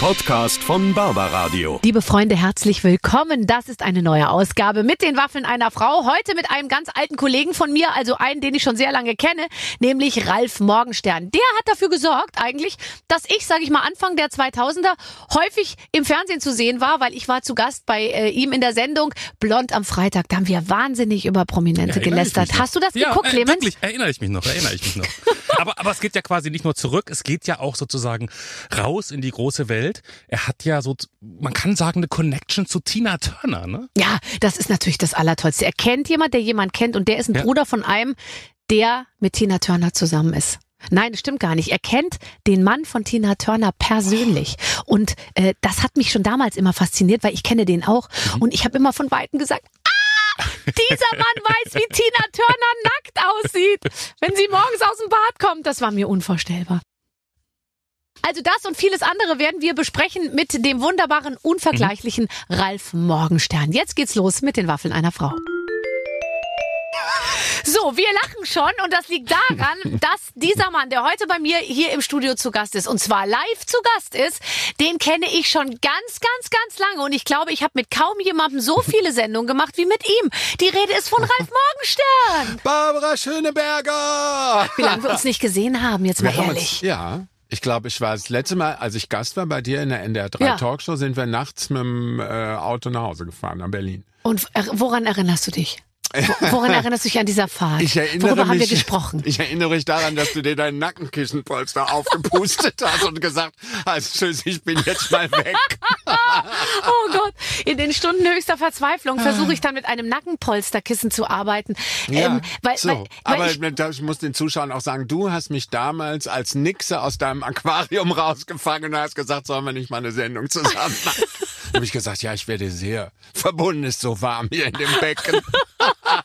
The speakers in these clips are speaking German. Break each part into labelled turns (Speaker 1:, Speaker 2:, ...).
Speaker 1: Podcast von Barbaradio.
Speaker 2: Liebe Freunde, herzlich willkommen. Das ist eine neue Ausgabe mit den Waffeln einer Frau. Heute mit einem ganz alten Kollegen von mir, also einen, den ich schon sehr lange kenne, nämlich Ralf Morgenstern. Der hat dafür gesorgt eigentlich, dass ich, sage ich mal, Anfang der 2000er häufig im Fernsehen zu sehen war, weil ich war zu Gast bei äh, ihm in der Sendung Blond am Freitag. Da haben wir wahnsinnig über Prominente
Speaker 3: Ja, erinnere
Speaker 2: gelästert. Hast du das
Speaker 3: ja,
Speaker 2: geguckt,
Speaker 3: äh,
Speaker 2: Clemens?
Speaker 3: Wirklich, erinnere ich mich noch, erinnere ich mich noch. aber, aber es geht ja quasi nicht nur zurück, es geht ja auch sozusagen raus in die große Welt. Er hat ja so, man kann sagen, eine Connection zu Tina Turner, ne?
Speaker 2: Ja, das ist natürlich das Allertollste. Er kennt jemand, der jemand kennt und der ist ein
Speaker 3: Ja.
Speaker 2: Bruder von einem, der mit Tina Turner zusammen ist. Nein, das stimmt gar nicht. Er kennt den Mann von Tina Turner persönlich. Und äh, das hat mich schon damals immer fasziniert, weil ich kenne den auch.
Speaker 3: Mhm.
Speaker 2: Und ich habe immer von Weitem gesagt, ah, dieser Mann weiß, wie Tina Turner nackt aussieht, wenn sie morgens aus dem Bad kommt. Das war mir unvorstellbar. Also das und vieles andere werden wir besprechen mit dem wunderbaren, unvergleichlichen Ralf Morgenstern. Jetzt geht's los mit den Waffeln einer Frau. So, wir lachen schon und das liegt daran, dass dieser Mann, der heute bei mir hier im Studio zu Gast ist und zwar live zu Gast ist, den kenne ich schon ganz, ganz, ganz lange und ich glaube, ich habe mit kaum jemandem so viele Sendungen gemacht wie mit ihm. Die Rede ist von Ralf Morgenstern.
Speaker 4: Barbara Schöneberger!
Speaker 2: Wie lange wir uns nicht gesehen haben, jetzt mal
Speaker 4: Wir
Speaker 2: ehrlich.
Speaker 4: Uns, ja, ich glaube, ich war das letzte Mal, als ich Gast war bei dir in der NDR 3
Speaker 2: Ja.
Speaker 4: Talkshow, sind wir nachts mit dem äh, Auto nach Hause gefahren nach Berlin.
Speaker 2: Und woran erinnerst du dich? Wo- Woran erinnerst du dich an dieser Fahrt?
Speaker 4: Ich erinnere
Speaker 2: Worüber haben
Speaker 4: mich,
Speaker 2: wir gesprochen?
Speaker 4: Ich erinnere mich daran, dass du dir deinen Nackenkissenpolster aufgepustet hast und gesagt hast, tschüss, ich bin jetzt mal weg.
Speaker 2: Oh Gott, in den Stunden höchster Verzweiflung versuche ich dann mit einem Nackenpolsterkissen zu arbeiten. Ähm, weil,
Speaker 4: so.
Speaker 2: weil, weil
Speaker 4: Aber
Speaker 2: ich,
Speaker 4: ich, muss den Zuschauern auch sagen, du hast mich damals als Nixe aus deinem Aquarium rausgefangen und hast gesagt, sollen wir nicht mal eine Sendung zusammen machen? habe ich gesagt, ja, ich werde sehr verbunden, ist so warm hier in dem Becken.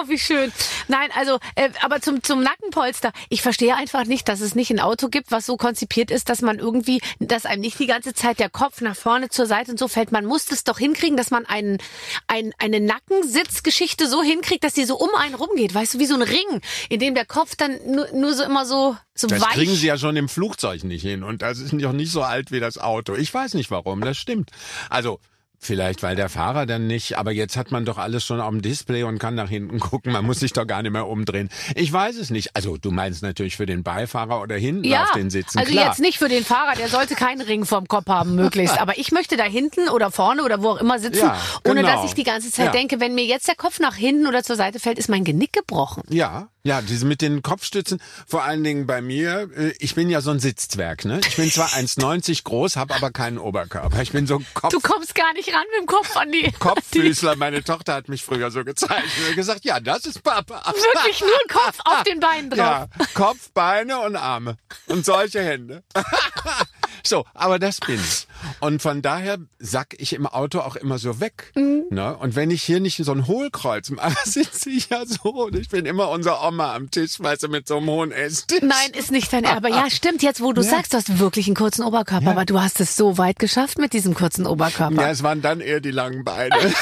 Speaker 2: oh, wie schön. Nein, also, äh, aber zum, zum Nackenpolster. Ich verstehe einfach nicht, dass es nicht ein Auto gibt, was so konzipiert ist, dass man irgendwie, dass einem nicht die ganze Zeit der Kopf nach vorne zur Seite und so fällt. Man muss es doch hinkriegen, dass man einen, ein, eine Nackensitzgeschichte so hinkriegt, dass sie so um einen rumgeht. Weißt du, wie so ein Ring, in dem der Kopf dann nur, nur so immer so, so
Speaker 4: Das
Speaker 2: weich.
Speaker 4: kriegen sie ja schon im Flugzeug nicht hin und das ist noch nicht so alt wie das Auto. Ich weiß nicht warum, das stimmt. Also Vielleicht, weil der Fahrer dann nicht, aber jetzt hat man doch alles schon auf dem Display und kann nach hinten gucken. Man muss sich doch gar nicht mehr umdrehen. Ich weiß es nicht. Also du meinst natürlich für den Beifahrer oder hinten
Speaker 2: ja,
Speaker 4: auf den Sitzen.
Speaker 2: also
Speaker 4: Klar.
Speaker 2: jetzt nicht für den Fahrer, der sollte keinen Ring vorm Kopf haben, möglichst. Aber ich möchte da hinten oder vorne oder wo auch immer sitzen,
Speaker 4: Ja,
Speaker 2: ohne
Speaker 4: genau.
Speaker 2: dass ich die ganze Zeit
Speaker 4: Ja.
Speaker 2: denke, wenn mir jetzt der Kopf nach hinten oder zur Seite fällt, ist mein Genick gebrochen.
Speaker 4: Ja, ja, diese mit den Kopfstützen, vor allen Dingen bei mir, äh, ich bin ja so ein Sitzzwerg, ne? Ich bin zwar 1,90 groß, habe aber keinen Oberkörper. Ich bin so ein Kopf,
Speaker 2: Du kommst gar nicht ran mit dem Kopf an die...
Speaker 4: Kopffüßler. Meine Tochter hat mich früher so gezeigt und gesagt, ja, das ist Papa.
Speaker 2: Wirklich nur Kopf auf den Beinen drauf.
Speaker 4: Ja, Kopf, Beine und Arme. Und solche Hände. so, aber das bin ich. Und von daher sack ich im Auto auch immer so weg.
Speaker 2: Mhm.
Speaker 4: Ne? Und wenn ich hier nicht so ein Hohlkreuz mache, sitze ich ja so. Und ich bin immer unser Oma am Tisch, weißt du, mit so einem hohen Esstisch.
Speaker 2: Nein, ist nicht dein Erbe. Ja, stimmt, jetzt wo du sagst, du hast wirklich einen kurzen Oberkörper, aber du hast es so weit geschafft mit diesem kurzen Oberkörper.
Speaker 4: Ja, es waren dann eher die langen Beine.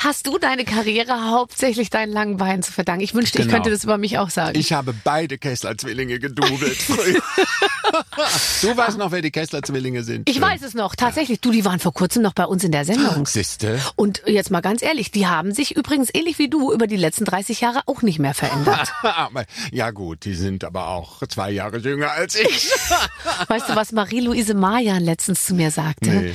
Speaker 2: Hast du deine Karriere hauptsächlich deinen langen Beinen zu verdanken? Ich wünschte, ich
Speaker 4: Genau.
Speaker 2: könnte das über mich auch sagen.
Speaker 4: Ich habe beide Kessler-Zwillinge früher. Du weißt noch, wer die Kessler-Zwillinge sind?
Speaker 2: Ich weiß es noch, tatsächlich. Du, die waren vor kurzem noch bei uns in der Sendung.
Speaker 4: Siehste?
Speaker 2: Und jetzt mal ganz ehrlich, die haben sich übrigens ähnlich wie du über die letzten 30 Jahre auch nicht mehr verändert.
Speaker 4: Aber- ja gut, die sind aber auch zwei Jahre jünger als ich.
Speaker 2: Weißt du, was Marie-Louise Mayan letztens zu mir sagte?
Speaker 4: Nee.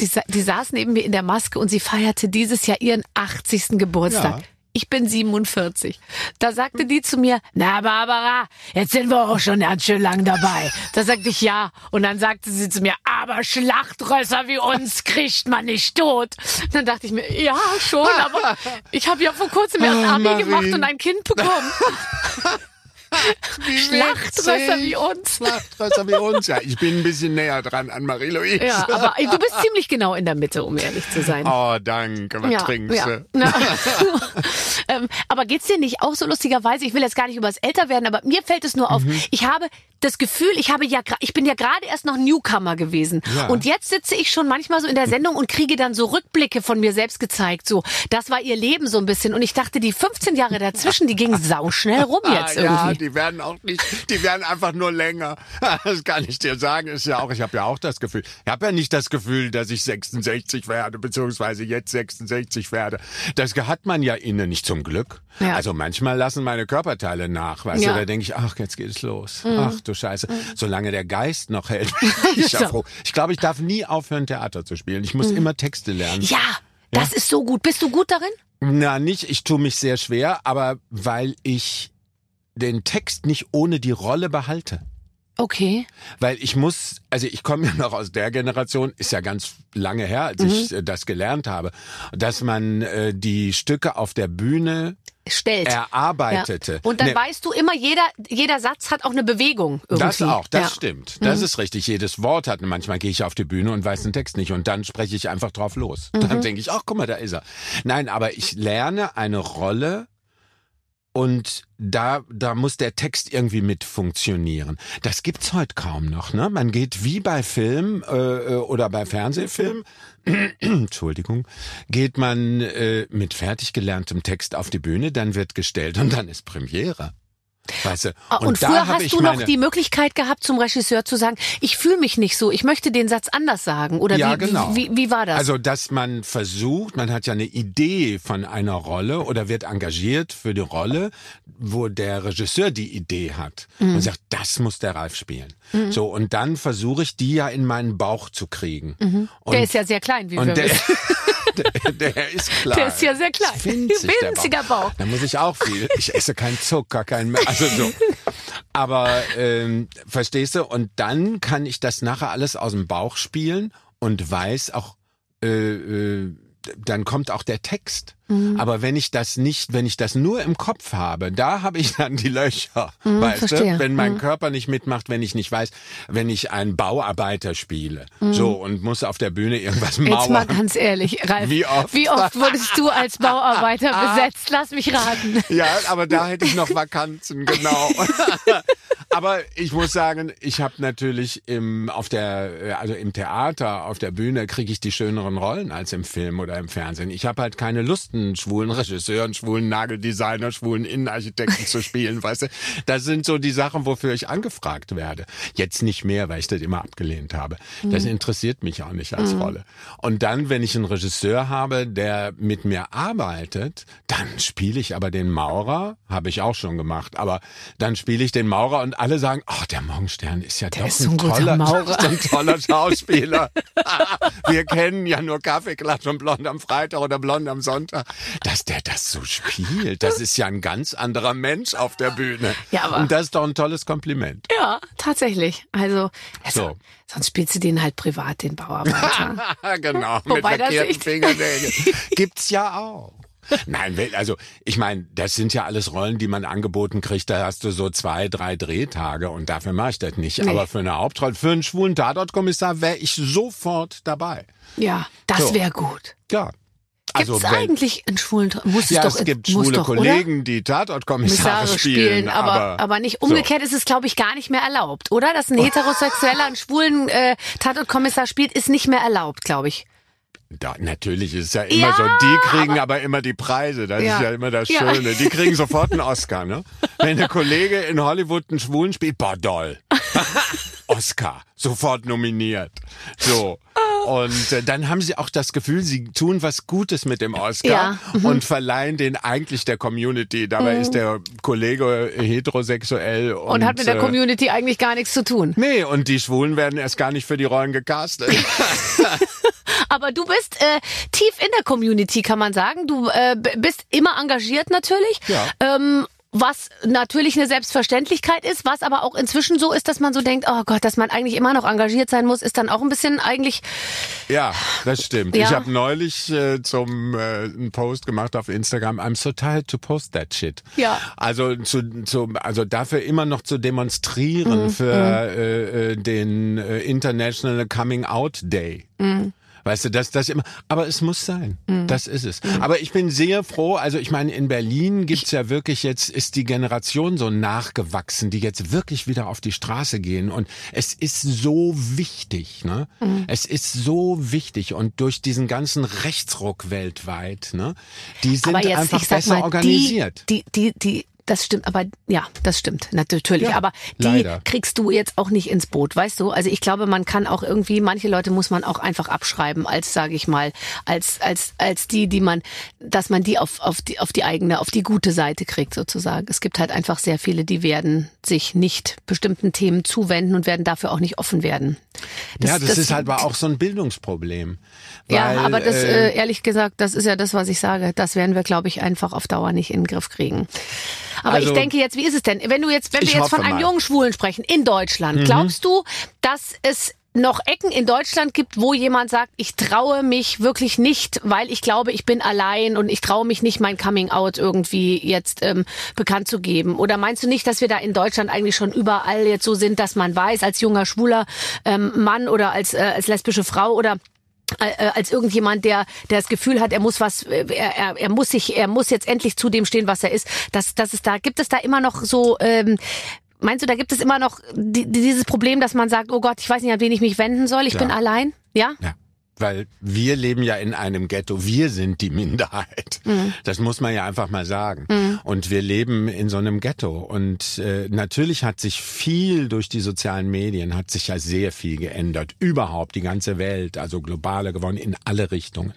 Speaker 2: Die, die saß neben mir in der Maske und sie feierte dieses Jahr ihren 80. Geburtstag.
Speaker 4: Ja.
Speaker 2: Ich bin 47. Da sagte die zu mir, na Barbara, jetzt sind wir auch schon ganz schön lang dabei. Da sagte ich ja. Und dann sagte sie zu mir, aber Schlachtrösser wie uns kriegt man nicht tot. Dann dachte ich mir, ja schon, aber ich habe ja vor kurzem erst
Speaker 4: Oh,
Speaker 2: Abi
Speaker 4: Marie.
Speaker 2: gemacht und ein Kind bekommen.
Speaker 4: Wie
Speaker 2: Schlachtrösser wie uns.
Speaker 4: Schlachtrösser wie uns. Ja, ich bin ein bisschen näher dran an Marie-Louise.
Speaker 2: Ja, aber du bist ziemlich genau in der Mitte, um ehrlich zu sein.
Speaker 4: Oh, danke. Was trinkst du?
Speaker 2: Na, ähm, aber geht's dir nicht auch so lustigerweise? Ich will jetzt gar nicht über das Älterwerden, aber mir fällt es nur auf.
Speaker 4: Mhm.
Speaker 2: Ich habe das Gefühl, ich habe ja, ich bin ja gerade erst noch Newcomer gewesen.
Speaker 4: Ja.
Speaker 2: Und jetzt sitze ich schon manchmal so in der Sendung und kriege dann so Rückblicke von mir selbst gezeigt. So, das war ihr Leben so ein bisschen. Und ich dachte, die 15 Jahre dazwischen, die gingen sauschnell rum jetzt
Speaker 4: Ah, ja,
Speaker 2: irgendwie.
Speaker 4: die werden auch nicht, die werden einfach nur länger. Das kann ich dir sagen. Ist ja auch, ich habe ja auch das Gefühl. Ich habe ja nicht das Gefühl, dass ich 66 werde, beziehungsweise jetzt 66 werde. Das hat man ja innen nicht zum Glück.
Speaker 2: Ja.
Speaker 4: Also manchmal lassen meine Körperteile nach, weißt
Speaker 2: Ja.
Speaker 4: du, da denke ich, ach, jetzt geht es los. Ach du Scheiße. Solange der Geist noch hält, ich ja
Speaker 2: So.
Speaker 4: Ich glaube, ich darf nie aufhören, Theater zu spielen. Ich muss immer Texte lernen.
Speaker 2: Ja, das ist so gut. Bist du gut darin?
Speaker 4: Na, nicht, ich tue mich sehr schwer, aber weil ich den Text nicht ohne die Rolle behalte.
Speaker 2: Okay.
Speaker 4: Weil ich muss, also ich komme ja noch aus der Generation, ist ja ganz lange her, als ich äh, das gelernt habe, dass man äh, die Stücke auf der Bühne
Speaker 2: Stellt.
Speaker 4: erarbeitete.
Speaker 2: Ja. Und dann
Speaker 4: Ne,
Speaker 2: weißt du immer, jeder, jeder Satz hat auch eine Bewegung irgendwie.
Speaker 4: das auch, das
Speaker 2: ja.
Speaker 4: stimmt. Das ist richtig. Jedes Wort hat. Manchmal gehe ich auf die Bühne und weiß den Text nicht und dann spreche ich einfach drauf los.
Speaker 2: Mhm.
Speaker 4: Dann denke ich, ach guck mal, da ist er. Nein, aber ich lerne eine Rolle und da, da muss der Text irgendwie mit funktionieren. Das gibt's heute kaum noch. Ne? Man geht wie bei Film äh, äh, oder bei Fernsehfilm, Entschuldigung, geht man äh, mit fertig gelerntem Text auf die Bühne, dann wird gestellt und dann ist Premiere. Weißt du?
Speaker 2: Ah, Und,
Speaker 4: da
Speaker 2: früher hast du noch die Möglichkeit gehabt, zum Regisseur zu sagen, ich fühle mich nicht so, ich möchte den Satz anders sagen. Oder
Speaker 4: Ja,
Speaker 2: wie,
Speaker 4: genau.
Speaker 2: wie, wie, wie war das?
Speaker 4: Also, dass man versucht, man hat ja eine Idee von einer Rolle oder wird engagiert für die Rolle, wo der Regisseur die Idee hat
Speaker 2: Mhm.
Speaker 4: und sagt, das muss der Ralf spielen. So, und dann versuche ich die ja in meinen Bauch zu kriegen. Und,
Speaker 2: Mhm. der ist ja sehr klein, wie wir
Speaker 4: und der,
Speaker 2: wissen.
Speaker 4: der, der ist klein.
Speaker 2: Der ist ja sehr klein.
Speaker 4: Winzig,
Speaker 2: Winziger Bauch.
Speaker 4: Da muss ich auch viel. Ich esse keinen Zucker, kein Meer. Also so. Aber ähm, verstehst du? Und dann kann ich das nachher alles aus dem Bauch spielen und weiß auch, äh, äh, dann kommt auch der Text.
Speaker 2: Mhm.
Speaker 4: Aber wenn ich das nicht, wenn ich das nur im Kopf habe, da habe ich dann die Löcher, weißt
Speaker 2: Mhm, verstehe. Mhm.
Speaker 4: du? Wenn mein Körper nicht mitmacht, wenn ich nicht weiß, wenn ich einen Bauarbeiter spiele, so und muss auf der Bühne irgendwas
Speaker 2: Mhm. Jetzt mal
Speaker 4: mauern.
Speaker 2: ganz ehrlich, Ralf.
Speaker 4: Wie oft?
Speaker 2: Wie oft wurdest du als Bauarbeiter besetzt? Lass mich raten.
Speaker 4: Ja, aber da hätte ich noch Vakanzen, genau. aber ich muss sagen, ich habe natürlich im auf der also im Theater auf der Bühne kriege ich die schöneren Rollen als im Film oder im Fernsehen. Ich habe halt keine Lust, einen schwulen Regisseur, einen schwulen Nageldesigner, schwulen Innenarchitekten zu spielen, weißt du? Das sind so die Sachen, wofür ich angefragt werde. Jetzt nicht mehr, weil ich das immer abgelehnt habe. Das interessiert mich auch nicht als Rolle. Und dann, wenn ich einen Regisseur habe, der mit mir arbeitet, dann spiele ich aber den Maurer, habe ich auch schon gemacht, aber dann spiele ich den Maurer und alle sagen, ach, der Morgenstern ist ja doch
Speaker 2: ist ein
Speaker 4: ein, toller,
Speaker 2: Maurer.
Speaker 4: ein toller Schauspieler. Wir kennen ja nur Kaffeeklatsch und Blond am Freitag oder Blond am Sonntag. Dass der das so spielt, das ist ja ein ganz anderer Mensch auf der Bühne.
Speaker 2: Ja, aber-
Speaker 4: und das ist doch ein tolles Kompliment.
Speaker 2: Ja, tatsächlich. Also, also
Speaker 4: So.
Speaker 2: sonst spielst du den halt privat, den Bauarbeiter.
Speaker 4: genau,
Speaker 2: Wobei
Speaker 4: mit
Speaker 2: echt-
Speaker 4: Fingernägeln. Gibt's ja auch. Nein, also ich meine, das sind ja alles Rollen, die man angeboten kriegt. Da hast du so zwei, drei Drehtage und dafür mache ich das nicht.
Speaker 2: Nee.
Speaker 4: Aber für eine Hauptrolle, für einen schwulen Tatortkommissar wäre ich sofort dabei.
Speaker 2: ja, das
Speaker 4: So.
Speaker 2: wäre gut.
Speaker 4: Ja.
Speaker 2: Gibt es
Speaker 4: wenn-
Speaker 2: eigentlich einen schwulen muss
Speaker 4: ja,
Speaker 2: es doch
Speaker 4: es gibt schwule
Speaker 2: doch, oder?
Speaker 4: Kollegen, die Tatortkommissare
Speaker 2: Kommissare
Speaker 4: spielen,
Speaker 2: spielen, aber, aber, nicht umgekehrt ist es, glaube ich, gar nicht mehr erlaubt, oder? Dass ein Heterosexueller einen schwulen äh, Tatortkommissar spielt, ist nicht mehr erlaubt, glaube ich.
Speaker 4: Da, natürlich ist es ja immer
Speaker 2: Ja,
Speaker 4: so, die kriegen aber, immer die Preise. Das
Speaker 2: Ja.
Speaker 4: ist ja immer das
Speaker 2: Ja.
Speaker 4: Schöne. Die kriegen sofort einen Oscar, ne? Wenn eine Kollege in Hollywood einen Schwulen spielt, boah, doll. Oscar, sofort nominiert. So. Und äh, dann haben sie auch das Gefühl, sie tun was Gutes mit dem Oscar
Speaker 2: Ja, mhm.
Speaker 4: und verleihen den eigentlich der Community. Dabei ist der Kollege heterosexuell und,
Speaker 2: Und, hat mit der
Speaker 4: äh,
Speaker 2: Community eigentlich gar nichts zu tun.
Speaker 4: Nee, und die Schwulen werden erst gar nicht für die Rollen gecastet.
Speaker 2: Aber du bist äh, tief in der Community, kann man sagen. Du äh, bist immer engagiert natürlich.
Speaker 4: Ja.
Speaker 2: Ähm, was natürlich eine Selbstverständlichkeit ist, was aber auch inzwischen so ist, dass man so denkt, oh Gott, dass man eigentlich immer noch engagiert sein muss, ist dann auch ein bisschen eigentlich,
Speaker 4: Ja, das stimmt.
Speaker 2: Ja.
Speaker 4: Ich habe neulich äh, zum äh, einen Post gemacht auf Instagram. I'm so tired to post that shit.
Speaker 2: Ja.
Speaker 4: Also zu, zu also dafür immer noch zu
Speaker 2: Mhm,
Speaker 4: demonstrieren für äh, äh, den äh, International Coming Out Day.
Speaker 2: Mhm.
Speaker 4: Weißt du, dass das immer, aber es muss sein. Das ist es. Aber ich bin sehr froh, also ich meine, in Berlin gibt's ja wirklich jetzt, ist die Generation so nachgewachsen, die jetzt wirklich wieder auf die Straße gehen. Und es ist so wichtig, ne? Es ist so wichtig. Und durch diesen ganzen Rechtsruck weltweit, ne? Die sind
Speaker 2: jetzt,
Speaker 4: einfach besser
Speaker 2: mal,
Speaker 4: organisiert.
Speaker 2: Die, die, die, die das stimmt, aber ja, das stimmt natürlich.
Speaker 4: Ja,
Speaker 2: aber die
Speaker 4: leider.
Speaker 2: kriegst du jetzt auch nicht ins Boot, weißt du? Also ich glaube, man kann auch irgendwie, manche Leute muss man auch einfach abschreiben, als sage ich mal, als als als die, die man, dass man die auf auf die auf die eigene, auf die gute Seite kriegt sozusagen. Es gibt halt einfach sehr viele, die werden sich nicht bestimmten Themen zuwenden und werden dafür auch nicht offen werden.
Speaker 4: ja, das, ist halt aber auch so ein Bildungsproblem.
Speaker 2: ja,
Speaker 4: Weil,
Speaker 2: aber das,
Speaker 4: äh,
Speaker 2: äh, ehrlich gesagt, das ist ja das, was ich sage. Das werden wir, glaube ich, einfach auf Dauer nicht in den Griff kriegen. Aber
Speaker 4: Also-
Speaker 2: ich denke jetzt, wie ist es denn? Wenn du jetzt, wenn wir jetzt von einem
Speaker 4: mal. Mhm.
Speaker 2: jungen Schwulen sprechen in Deutschland, glaubst du, dass es noch Ecken in Deutschland gibt, wo jemand sagt, ich traue mich wirklich nicht, weil ich glaube, ich bin allein und ich traue mich nicht, mein Coming Out irgendwie jetzt ähm, bekannt zu geben? Oder meinst du nicht, dass wir da in Deutschland eigentlich schon überall jetzt so sind, dass man weiß, als junger schwuler ähm, Mann oder als, äh, als lesbische Frau oder als irgendjemand, der, der das Gefühl hat, er muss was, äh, er, er, er muss sich, er muss jetzt endlich zu dem stehen, was er ist. Das, das ist da, gibt es da immer noch so, ähm, meinst du, da gibt es immer noch die, dieses Problem, dass man sagt, oh Gott, ich weiß nicht, an wen ich mich wenden soll, ich
Speaker 4: Ja.
Speaker 2: bin allein? Ja?
Speaker 4: Ja. Weil wir leben ja in einem Ghetto, wir sind die Minderheit. Das muss man ja einfach mal sagen. Und wir leben in so einem Ghetto. Und äh, natürlich hat sich viel durch die sozialen Medien, hat sich ja sehr viel geändert. Überhaupt die ganze Welt, also globaler geworden in alle Richtungen.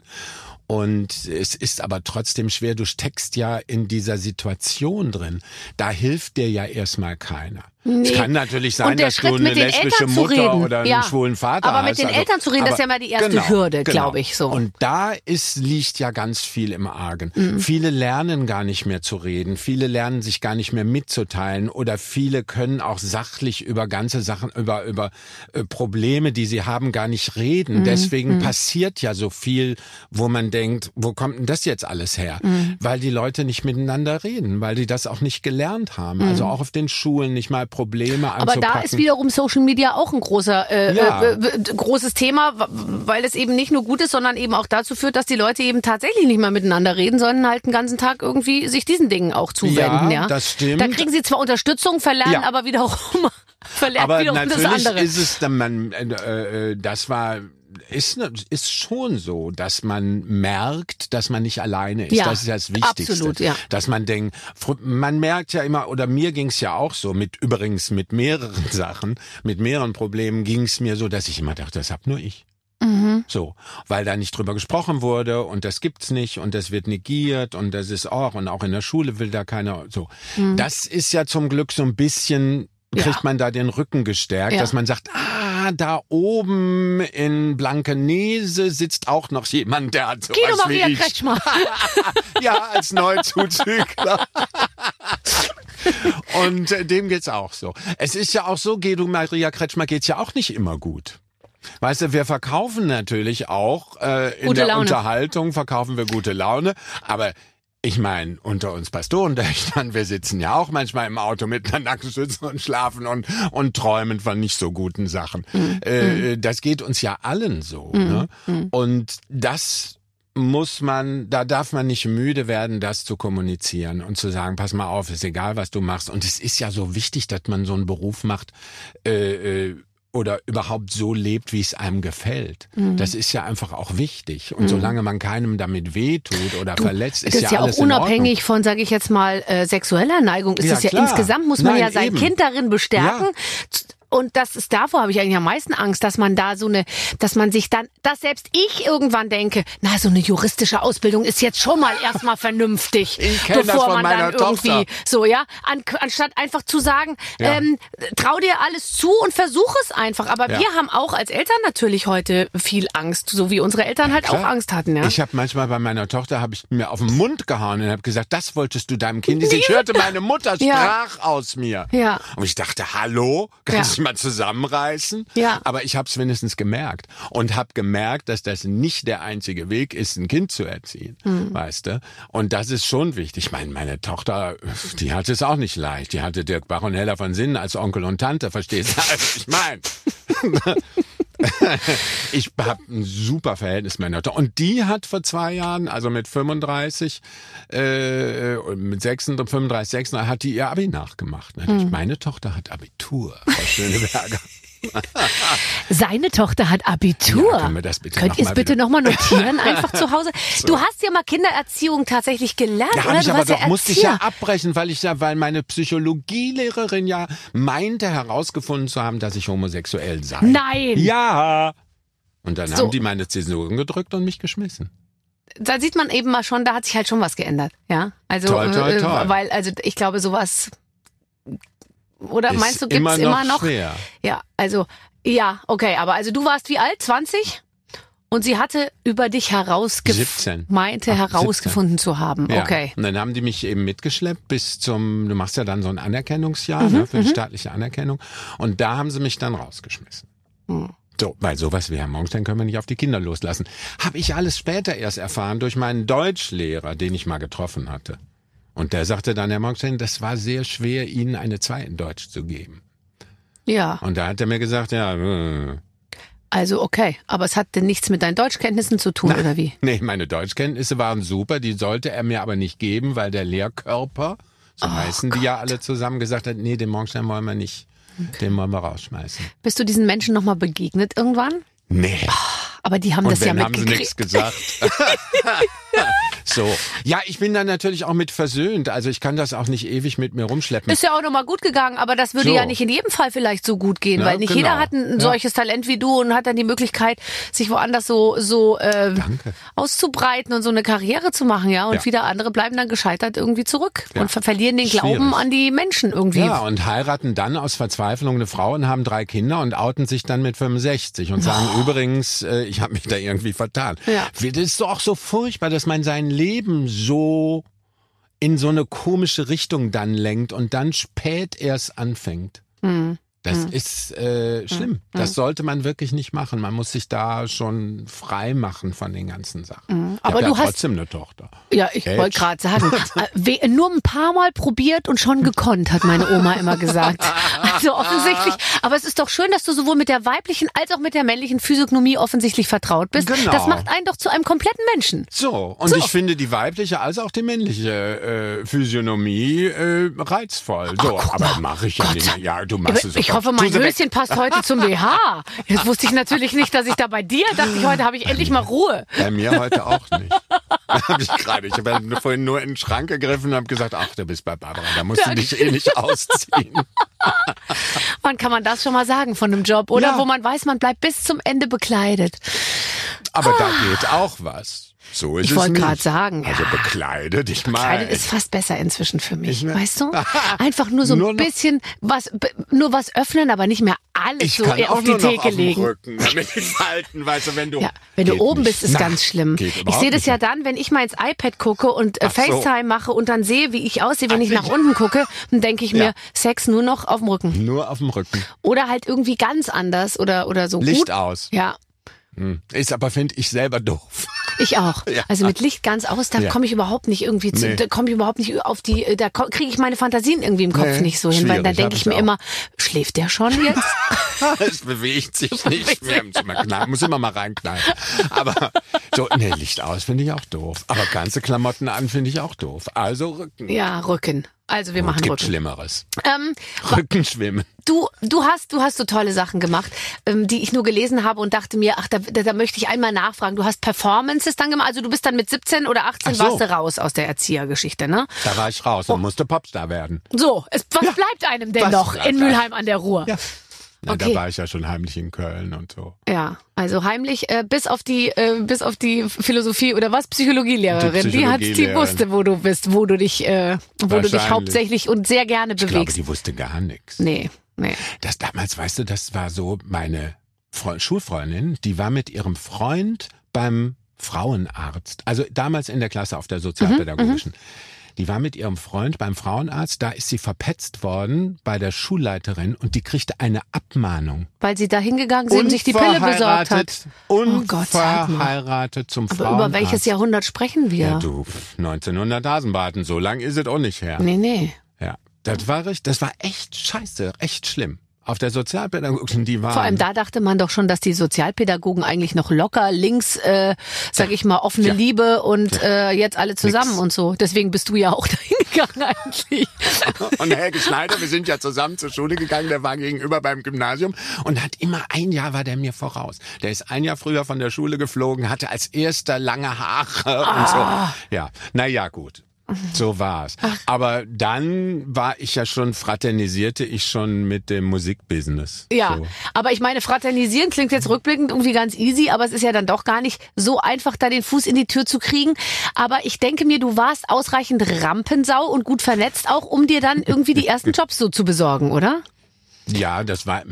Speaker 4: Und es ist aber trotzdem schwer. Du steckst ja in dieser Situation drin. Da hilft dir ja erstmal keiner. Es kann natürlich sein, dass du
Speaker 2: Schritt,
Speaker 4: eine
Speaker 2: mit den
Speaker 4: lesbische Mutter oder einen
Speaker 2: Ja.
Speaker 4: schwulen Vater
Speaker 2: Aber mit
Speaker 4: hast.
Speaker 2: den
Speaker 4: Also,
Speaker 2: Eltern zu reden, das ist
Speaker 4: aber-
Speaker 2: ja mal die erste Hürde, glaube ich, so.
Speaker 4: Und da ist, liegt ja ganz viel im Argen.
Speaker 2: Mhm.
Speaker 4: Viele lernen gar nicht mehr zu reden. Viele lernen sich gar nicht mehr mitzuteilen oder viele können auch sachlich über ganze Sachen, über, über äh, Probleme, die sie haben, gar nicht reden.
Speaker 2: Mhm.
Speaker 4: Deswegen passiert ja so viel, wo man denkt, wo kommt denn das jetzt alles her?
Speaker 2: Mhm.
Speaker 4: Weil die Leute nicht miteinander reden, weil die das auch nicht gelernt haben. Also auch auf den Schulen nicht mal Probleme
Speaker 2: Mhm. Aber
Speaker 4: anzupacken.
Speaker 2: da ist wiederum Social Media auch ein großer, äh,
Speaker 4: Ja.
Speaker 2: äh, äh, großes Thema, weil es eben nicht nur gut ist, sondern eben auch dazu führt, dass die Leute eben tatsächlich nicht mehr miteinander reden, sondern halt den ganzen Tag irgendwie sich diesen Dingen auch zuwenden. Ja,
Speaker 4: Ja, das stimmt.
Speaker 2: Da kriegen sie zwar Unterstützung, verlernen
Speaker 4: Ja.
Speaker 2: aber wiederum, verlernen
Speaker 4: Aber
Speaker 2: wiederum das
Speaker 4: natürlich
Speaker 2: andere.
Speaker 4: ist es dann man äh, äh, das war ist ne- ist schon so, dass man merkt, dass man nicht alleine ist.
Speaker 2: Ja,
Speaker 4: das ist ja das Wichtigste.
Speaker 2: absolut, ja.
Speaker 4: Dass man denkt, man merkt ja immer oder mir ging's ja auch so mit übrigens mit mehreren Sachen, mit mehreren Problemen ging's mir so, dass ich immer dachte, das hab nur ich.
Speaker 2: Mhm.
Speaker 4: So, weil da nicht drüber gesprochen wurde und das gibt's nicht und das wird negiert und das ist auch und auch in der Schule will da keiner so. Das ist ja zum Glück so ein bisschen kriegt.
Speaker 2: Ja.
Speaker 4: man da den Rücken gestärkt,
Speaker 2: Ja.
Speaker 4: dass man sagt, ah, da oben in Blankenese sitzt auch noch jemand, der hat sowas
Speaker 2: Guido Maria
Speaker 4: wie ich.
Speaker 2: Kretschmer.
Speaker 4: Ja, als Neuzuzügler. Und äh, dem geht's auch so. Es ist ja auch so, Guido Maria Kretschmer geht's ja auch nicht immer gut. Weißt du, wir verkaufen natürlich auch äh, in
Speaker 2: Gute
Speaker 4: der
Speaker 2: Laune.
Speaker 4: Unterhaltung verkaufen wir gute Laune, aber ich meine, unter uns Pastorentöchtern, wir sitzen ja auch manchmal im Auto mit einer Nackenstütze und schlafen und, und träumen von nicht so guten Sachen. Äh, das geht uns ja allen so. Ne? Und das muss man, da darf man nicht müde werden, das zu kommunizieren und zu sagen, pass mal auf, ist egal, was du machst. Und es ist ja so wichtig, dass man so einen Beruf macht, äh, äh, oder überhaupt so lebt, wie es einem gefällt.
Speaker 2: Mhm.
Speaker 4: Das ist ja einfach auch wichtig. Und solange man keinem damit wehtut oder verletzt, ist
Speaker 2: das
Speaker 4: ja,
Speaker 2: ist ja auch
Speaker 4: alles Ordnung.
Speaker 2: unabhängig von, sage ich jetzt mal, äh, sexueller Neigung. Ist
Speaker 4: Ja,
Speaker 2: es ja
Speaker 4: klar.
Speaker 2: insgesamt, muss man
Speaker 4: Nein,
Speaker 2: ja sein
Speaker 4: eben.
Speaker 2: Kind darin bestärken. Und das ist davor habe ich eigentlich am meisten Angst, dass man da so eine, dass man sich dann, dass selbst ich irgendwann denke, na so eine juristische Ausbildung ist jetzt schon mal erstmal vernünftig, bevor
Speaker 4: von
Speaker 2: man dann irgendwie
Speaker 4: Tochter.
Speaker 2: so ja, an, anstatt einfach zu sagen,
Speaker 4: Ja.
Speaker 2: ähm, trau dir alles zu und versuch es einfach. Aber
Speaker 4: Ja.
Speaker 2: wir haben auch als Eltern natürlich heute viel Angst, so wie unsere Eltern halt auch
Speaker 4: Klar.
Speaker 2: Angst hatten. Ja.
Speaker 4: Ich habe manchmal bei meiner Tochter habe ich mir auf den Mund gehauen und habe gesagt, das wolltest du deinem Kind. Ich hörte meine Mutter sprach aus mir.
Speaker 2: Ja.
Speaker 4: Und ich dachte, hallo, kannst mal zusammenreißen?
Speaker 2: Ja.
Speaker 4: Aber ich habe es wenigstens gemerkt und habe gemerkt, dass das nicht der einzige Weg ist, ein Kind zu erziehen,
Speaker 2: Hm.
Speaker 4: weißt du? Und das ist schon wichtig. Ich meine, meine Tochter, die hatte es auch nicht leicht. Die hatte Dirk Baronella von Sinnen als Onkel und Tante, verstehst du? Also ich meine. ich habe ein super Verhältnis mit meiner Tochter. Und die hat vor zwei Jahren, also mit 35, äh, mit 36, 35, 36, hat die ihr Abi nachgemacht. Hm. Meine Tochter hat Abitur, Frau Schöneberger.
Speaker 2: Seine Tochter hat Abitur.
Speaker 4: Ja, können wir das bitte
Speaker 2: Könnt ihr es bitte nochmal notieren, einfach zu Hause? Du hast ja mal Kindererziehung tatsächlich gelernt,
Speaker 4: Ja,
Speaker 2: oder?
Speaker 4: ich
Speaker 2: du
Speaker 4: aber doch,
Speaker 2: ja
Speaker 4: musste ich ja abbrechen, weil ich ja, weil meine Psychologielehrerin ja meinte herausgefunden zu haben, dass ich homosexuell sei.
Speaker 2: Nein!
Speaker 4: Ja. Und dann
Speaker 2: So.
Speaker 4: haben die meine Zäsuren gedrückt und mich geschmissen.
Speaker 2: Da sieht man eben mal schon, da hat sich halt schon was geändert, ja? Also,
Speaker 4: Toll, toll,
Speaker 2: äh,
Speaker 4: toll.
Speaker 2: weil, also ich glaube, sowas. Oder
Speaker 4: Ist
Speaker 2: meinst du, gibt's
Speaker 4: immer
Speaker 2: immer
Speaker 4: noch
Speaker 2: noch?
Speaker 4: schwer.
Speaker 2: Ja, also, ja, okay, aber also du warst wie alt? 20? Und sie hatte über dich herausgefunden,
Speaker 4: 17.
Speaker 2: meinte
Speaker 4: Ach,
Speaker 2: herausgefunden zu haben.
Speaker 4: Ja.
Speaker 2: Okay.
Speaker 4: Und dann haben die mich eben mitgeschleppt bis zum, du machst ja dann so ein Anerkennungsjahr
Speaker 2: Mhm,
Speaker 4: ne, für die staatliche Anerkennung. Und da haben sie mich dann rausgeschmissen.
Speaker 2: Hm.
Speaker 4: So, weil sowas wie Herr Morgenstern können wir nicht auf die Kinder loslassen. Habe ich alles später erst erfahren durch meinen Deutschlehrer, den ich mal getroffen hatte. Und der sagte dann, Herr Morgenstern, das war sehr schwer, Ihnen eine zwei in Deutsch zu geben.
Speaker 2: Ja,
Speaker 4: Und da hat er mir gesagt, ja, äh,
Speaker 2: also okay. Aber es hatte nichts mit deinen Deutschkenntnissen zu tun, oder wie?
Speaker 4: Nee, meine Deutschkenntnisse waren super, die sollte er mir aber nicht geben, weil der Lehrkörper, so heißen die ja alle zusammen, gesagt hat, nee, den Morgenstern wollen wir nicht, den wollen wir rausschmeißen.
Speaker 2: Bist du diesen Menschen nochmal begegnet irgendwann?
Speaker 4: Nee,
Speaker 2: Aber die haben
Speaker 4: und
Speaker 2: das ja
Speaker 4: wenn haben sie nichts
Speaker 2: mitgekriegt.
Speaker 4: gesagt. so, ja, ich bin dann natürlich auch mit versöhnt, also ich kann das auch nicht ewig mit mir rumschleppen.
Speaker 2: Ist ja auch nochmal gut gegangen, aber das würde
Speaker 4: So.
Speaker 2: ja nicht in jedem Fall vielleicht so gut gehen,
Speaker 4: Ja,
Speaker 2: weil nicht
Speaker 4: genau.
Speaker 2: jeder hat ein
Speaker 4: Ja.
Speaker 2: solches Talent wie du und hat dann die Möglichkeit, sich woanders so so äh,
Speaker 4: Danke.
Speaker 2: auszubreiten und so eine Karriere zu machen, ja. Und
Speaker 4: Ja.
Speaker 2: wieder andere bleiben dann gescheitert irgendwie zurück
Speaker 4: Ja.
Speaker 2: und ver verlieren den
Speaker 4: Schwierig.
Speaker 2: Glauben an die Menschen irgendwie.
Speaker 4: Ja, und heiraten dann aus Verzweiflung eine Frau und haben drei Kinder und outen sich dann mit 65 und sagen übrigens, äh, ich habe mich da irgendwie vertan.
Speaker 2: Ja.
Speaker 4: Das ist doch so furchtbar, dass man sein Leben so in so eine komische Richtung dann lenkt und dann spät erst anfängt.
Speaker 2: Hm.
Speaker 4: Das ist äh, schlimm. Das sollte man wirklich nicht machen. Man muss sich da schon frei machen von den ganzen Sachen. Ich
Speaker 2: Hm. Aber
Speaker 4: hab
Speaker 2: du
Speaker 4: ja
Speaker 2: hast-
Speaker 4: trotzdem eine Tochter.
Speaker 2: Ja, ich wollte gerade sagen, nur ein paar Mal probiert und schon gekonnt, hat meine Oma immer gesagt. Also offensichtlich, aber es ist doch schön, dass du sowohl mit der weiblichen als auch mit der männlichen Physiognomie offensichtlich vertraut bist.
Speaker 4: Genau.
Speaker 2: Das macht einen doch zu einem kompletten Menschen.
Speaker 4: So, und ich finde die weibliche als auch die männliche äh, Physiognomie äh, reizvoll. So,
Speaker 2: guck
Speaker 4: aber mache ich ja
Speaker 2: Gott.
Speaker 4: nicht. Ja, du machst es
Speaker 2: Ich
Speaker 4: doch.
Speaker 2: hoffe, mein
Speaker 4: sie weg.
Speaker 2: Höschen passt heute zum BH. Jetzt wusste ich natürlich nicht, dass ich da bei dir dachte, ich, heute habe ich endlich mal Ruhe.
Speaker 4: Bei mir heute auch nicht. hab ich gerade. Ich habe ja vorhin nur in den Schrank gegriffen und habe gesagt, ach, du bist bei Barbara, da musst du dich eh nicht ausziehen.
Speaker 2: Wann kann man das schon mal sagen von einem Job, oder?
Speaker 4: Ja.
Speaker 2: Wo man weiß, man bleibt bis zum Ende bekleidet.
Speaker 4: Aber da geht auch was. So ist
Speaker 2: Ich wollte gerade sagen,
Speaker 4: Also bekleidet, ich
Speaker 2: Bekleidet
Speaker 4: meine.
Speaker 2: ist fast besser inzwischen für mich,
Speaker 4: Ich
Speaker 2: weißt du? Einfach nur so
Speaker 4: Nur
Speaker 2: ein bisschen was, nur was öffnen, aber nicht mehr alles
Speaker 4: Ich
Speaker 2: so
Speaker 4: kann
Speaker 2: auf die Theke legen.
Speaker 4: Rücken, damit die Falten, weißt du, wenn du...
Speaker 2: Ja, wenn du oben
Speaker 4: nicht.
Speaker 2: bist, ist
Speaker 4: Na,
Speaker 2: ganz schlimm. Ich sehe das ja dann, wenn ich mal ins iPad gucke und äh,
Speaker 4: Ach so.
Speaker 2: FaceTime mache und dann sehe, wie ich aussehe, wenn ich nach unten gucke, dann denke ich mir,
Speaker 4: Ja.
Speaker 2: Sex nur noch auf dem Rücken.
Speaker 4: Nur auf dem Rücken.
Speaker 2: Oder halt irgendwie ganz anders oder, oder so
Speaker 4: Licht
Speaker 2: gut.
Speaker 4: aus.
Speaker 2: Ja,
Speaker 4: Hm. Ist aber, finde ich, selber doof.
Speaker 2: Ich auch.
Speaker 4: Ja.
Speaker 2: Also mit Licht ganz aus, da
Speaker 4: Ja.
Speaker 2: komme ich überhaupt nicht irgendwie zu,
Speaker 4: Nee.
Speaker 2: da komme ich überhaupt nicht auf die, da kriege ich meine Fantasien irgendwie im Kopf
Speaker 4: Nee,
Speaker 2: nicht so hin, weil
Speaker 4: schwierig,
Speaker 2: denke ich
Speaker 4: ich
Speaker 2: mir
Speaker 4: auch.
Speaker 2: immer, schläft der schon jetzt?
Speaker 4: es bewegt sich nicht mehr. Muss immer, knallen, muss immer mal reinknallen. Aber so, nee, Licht aus finde ich auch doof. Aber ganze Klamotten an finde ich auch doof. Also Rücken.
Speaker 2: ja, Rücken. Also wir
Speaker 4: Gut,
Speaker 2: machen
Speaker 4: gibt
Speaker 2: Rücken.
Speaker 4: Schlimmeres.
Speaker 2: Ähm,
Speaker 4: Rückenschwimmen.
Speaker 2: Du, du hast, du hast so tolle Sachen gemacht, ähm, die ich nur gelesen habe und dachte mir, ach, da, da, da möchte ich einmal nachfragen. Du hast Performances dann gemacht, also du bist dann mit 17 oder 18
Speaker 4: Ach so.
Speaker 2: warst du raus aus der Erziehergeschichte, ne?
Speaker 4: Da war ich raus und musste Popstar werden.
Speaker 2: So, es, was bleibt einem denn
Speaker 4: Was
Speaker 2: noch in
Speaker 4: einem?
Speaker 2: Mülheim an der Ruhr?
Speaker 4: Ja. Na,
Speaker 2: Okay.
Speaker 4: Da war ich ja schon heimlich in Köln und so.
Speaker 2: Ja, also heimlich äh, bis auf die äh, bis auf die Philosophie oder was Psychologielehrerin, die,
Speaker 4: Die
Speaker 2: hat die wusste, wo du bist, wo du dich äh, wo du dich hauptsächlich und sehr gerne
Speaker 4: Ich glaube,
Speaker 2: bewegst.
Speaker 4: die wusste gar nichts.
Speaker 2: nee, nee.
Speaker 4: Das damals, weißt du, das war so meine Fre Schulfreundin, die war mit ihrem Freund beim Frauenarzt. Also damals in der Klasse auf der sozialpädagogischen. Die war mit ihrem Freund beim Frauenarzt, da ist sie verpetzt worden bei der Schulleiterin und die kriegte eine Abmahnung.
Speaker 2: Weil sie da hingegangen sind und sich die Pille besorgt hat. Oh.
Speaker 4: Unverheiratet zum
Speaker 2: Aber
Speaker 4: Frauenarzt.
Speaker 2: über welches Jahrhundert sprechen wir?
Speaker 4: Ja, du, 1900 Hasenbaden, so lang ist es auch nicht her.
Speaker 2: Nee, nee.
Speaker 4: Ja, das war das war echt scheiße, echt schlimm. Auf der Sozialpädagogischen, die waren.
Speaker 2: Vor allem da dachte man doch schon, dass die Sozialpädagogen eigentlich noch locker links, äh, sag ich mal, offene
Speaker 4: Ja.
Speaker 2: Liebe und äh, jetzt alle zusammen
Speaker 4: Nix.
Speaker 2: und so. Deswegen bist du ja auch dahin gegangen eigentlich.
Speaker 4: Und Helge Schneider, wir sind ja zusammen zur Schule gegangen, der war gegenüber beim Gymnasium und hat immer ein Jahr war der mir voraus. Der ist ein Jahr früher von der Schule geflogen, hatte als erster lange Haare und
Speaker 2: Ah.
Speaker 4: so. Ja, na ja, gut. So war's. Aber dann war ich ja schon, fraternisierte ich schon mit dem Musikbusiness.
Speaker 2: Ja,
Speaker 4: So.
Speaker 2: aber ich meine, fraternisieren klingt jetzt rückblickend irgendwie ganz easy, aber es ist ja dann doch gar nicht so einfach, da den Fuß in die Tür zu kriegen. Aber ich denke mir, du warst ausreichend Rampensau und gut vernetzt auch, um dir dann irgendwie die ersten Jobs so zu besorgen, oder?
Speaker 4: Ja, das war,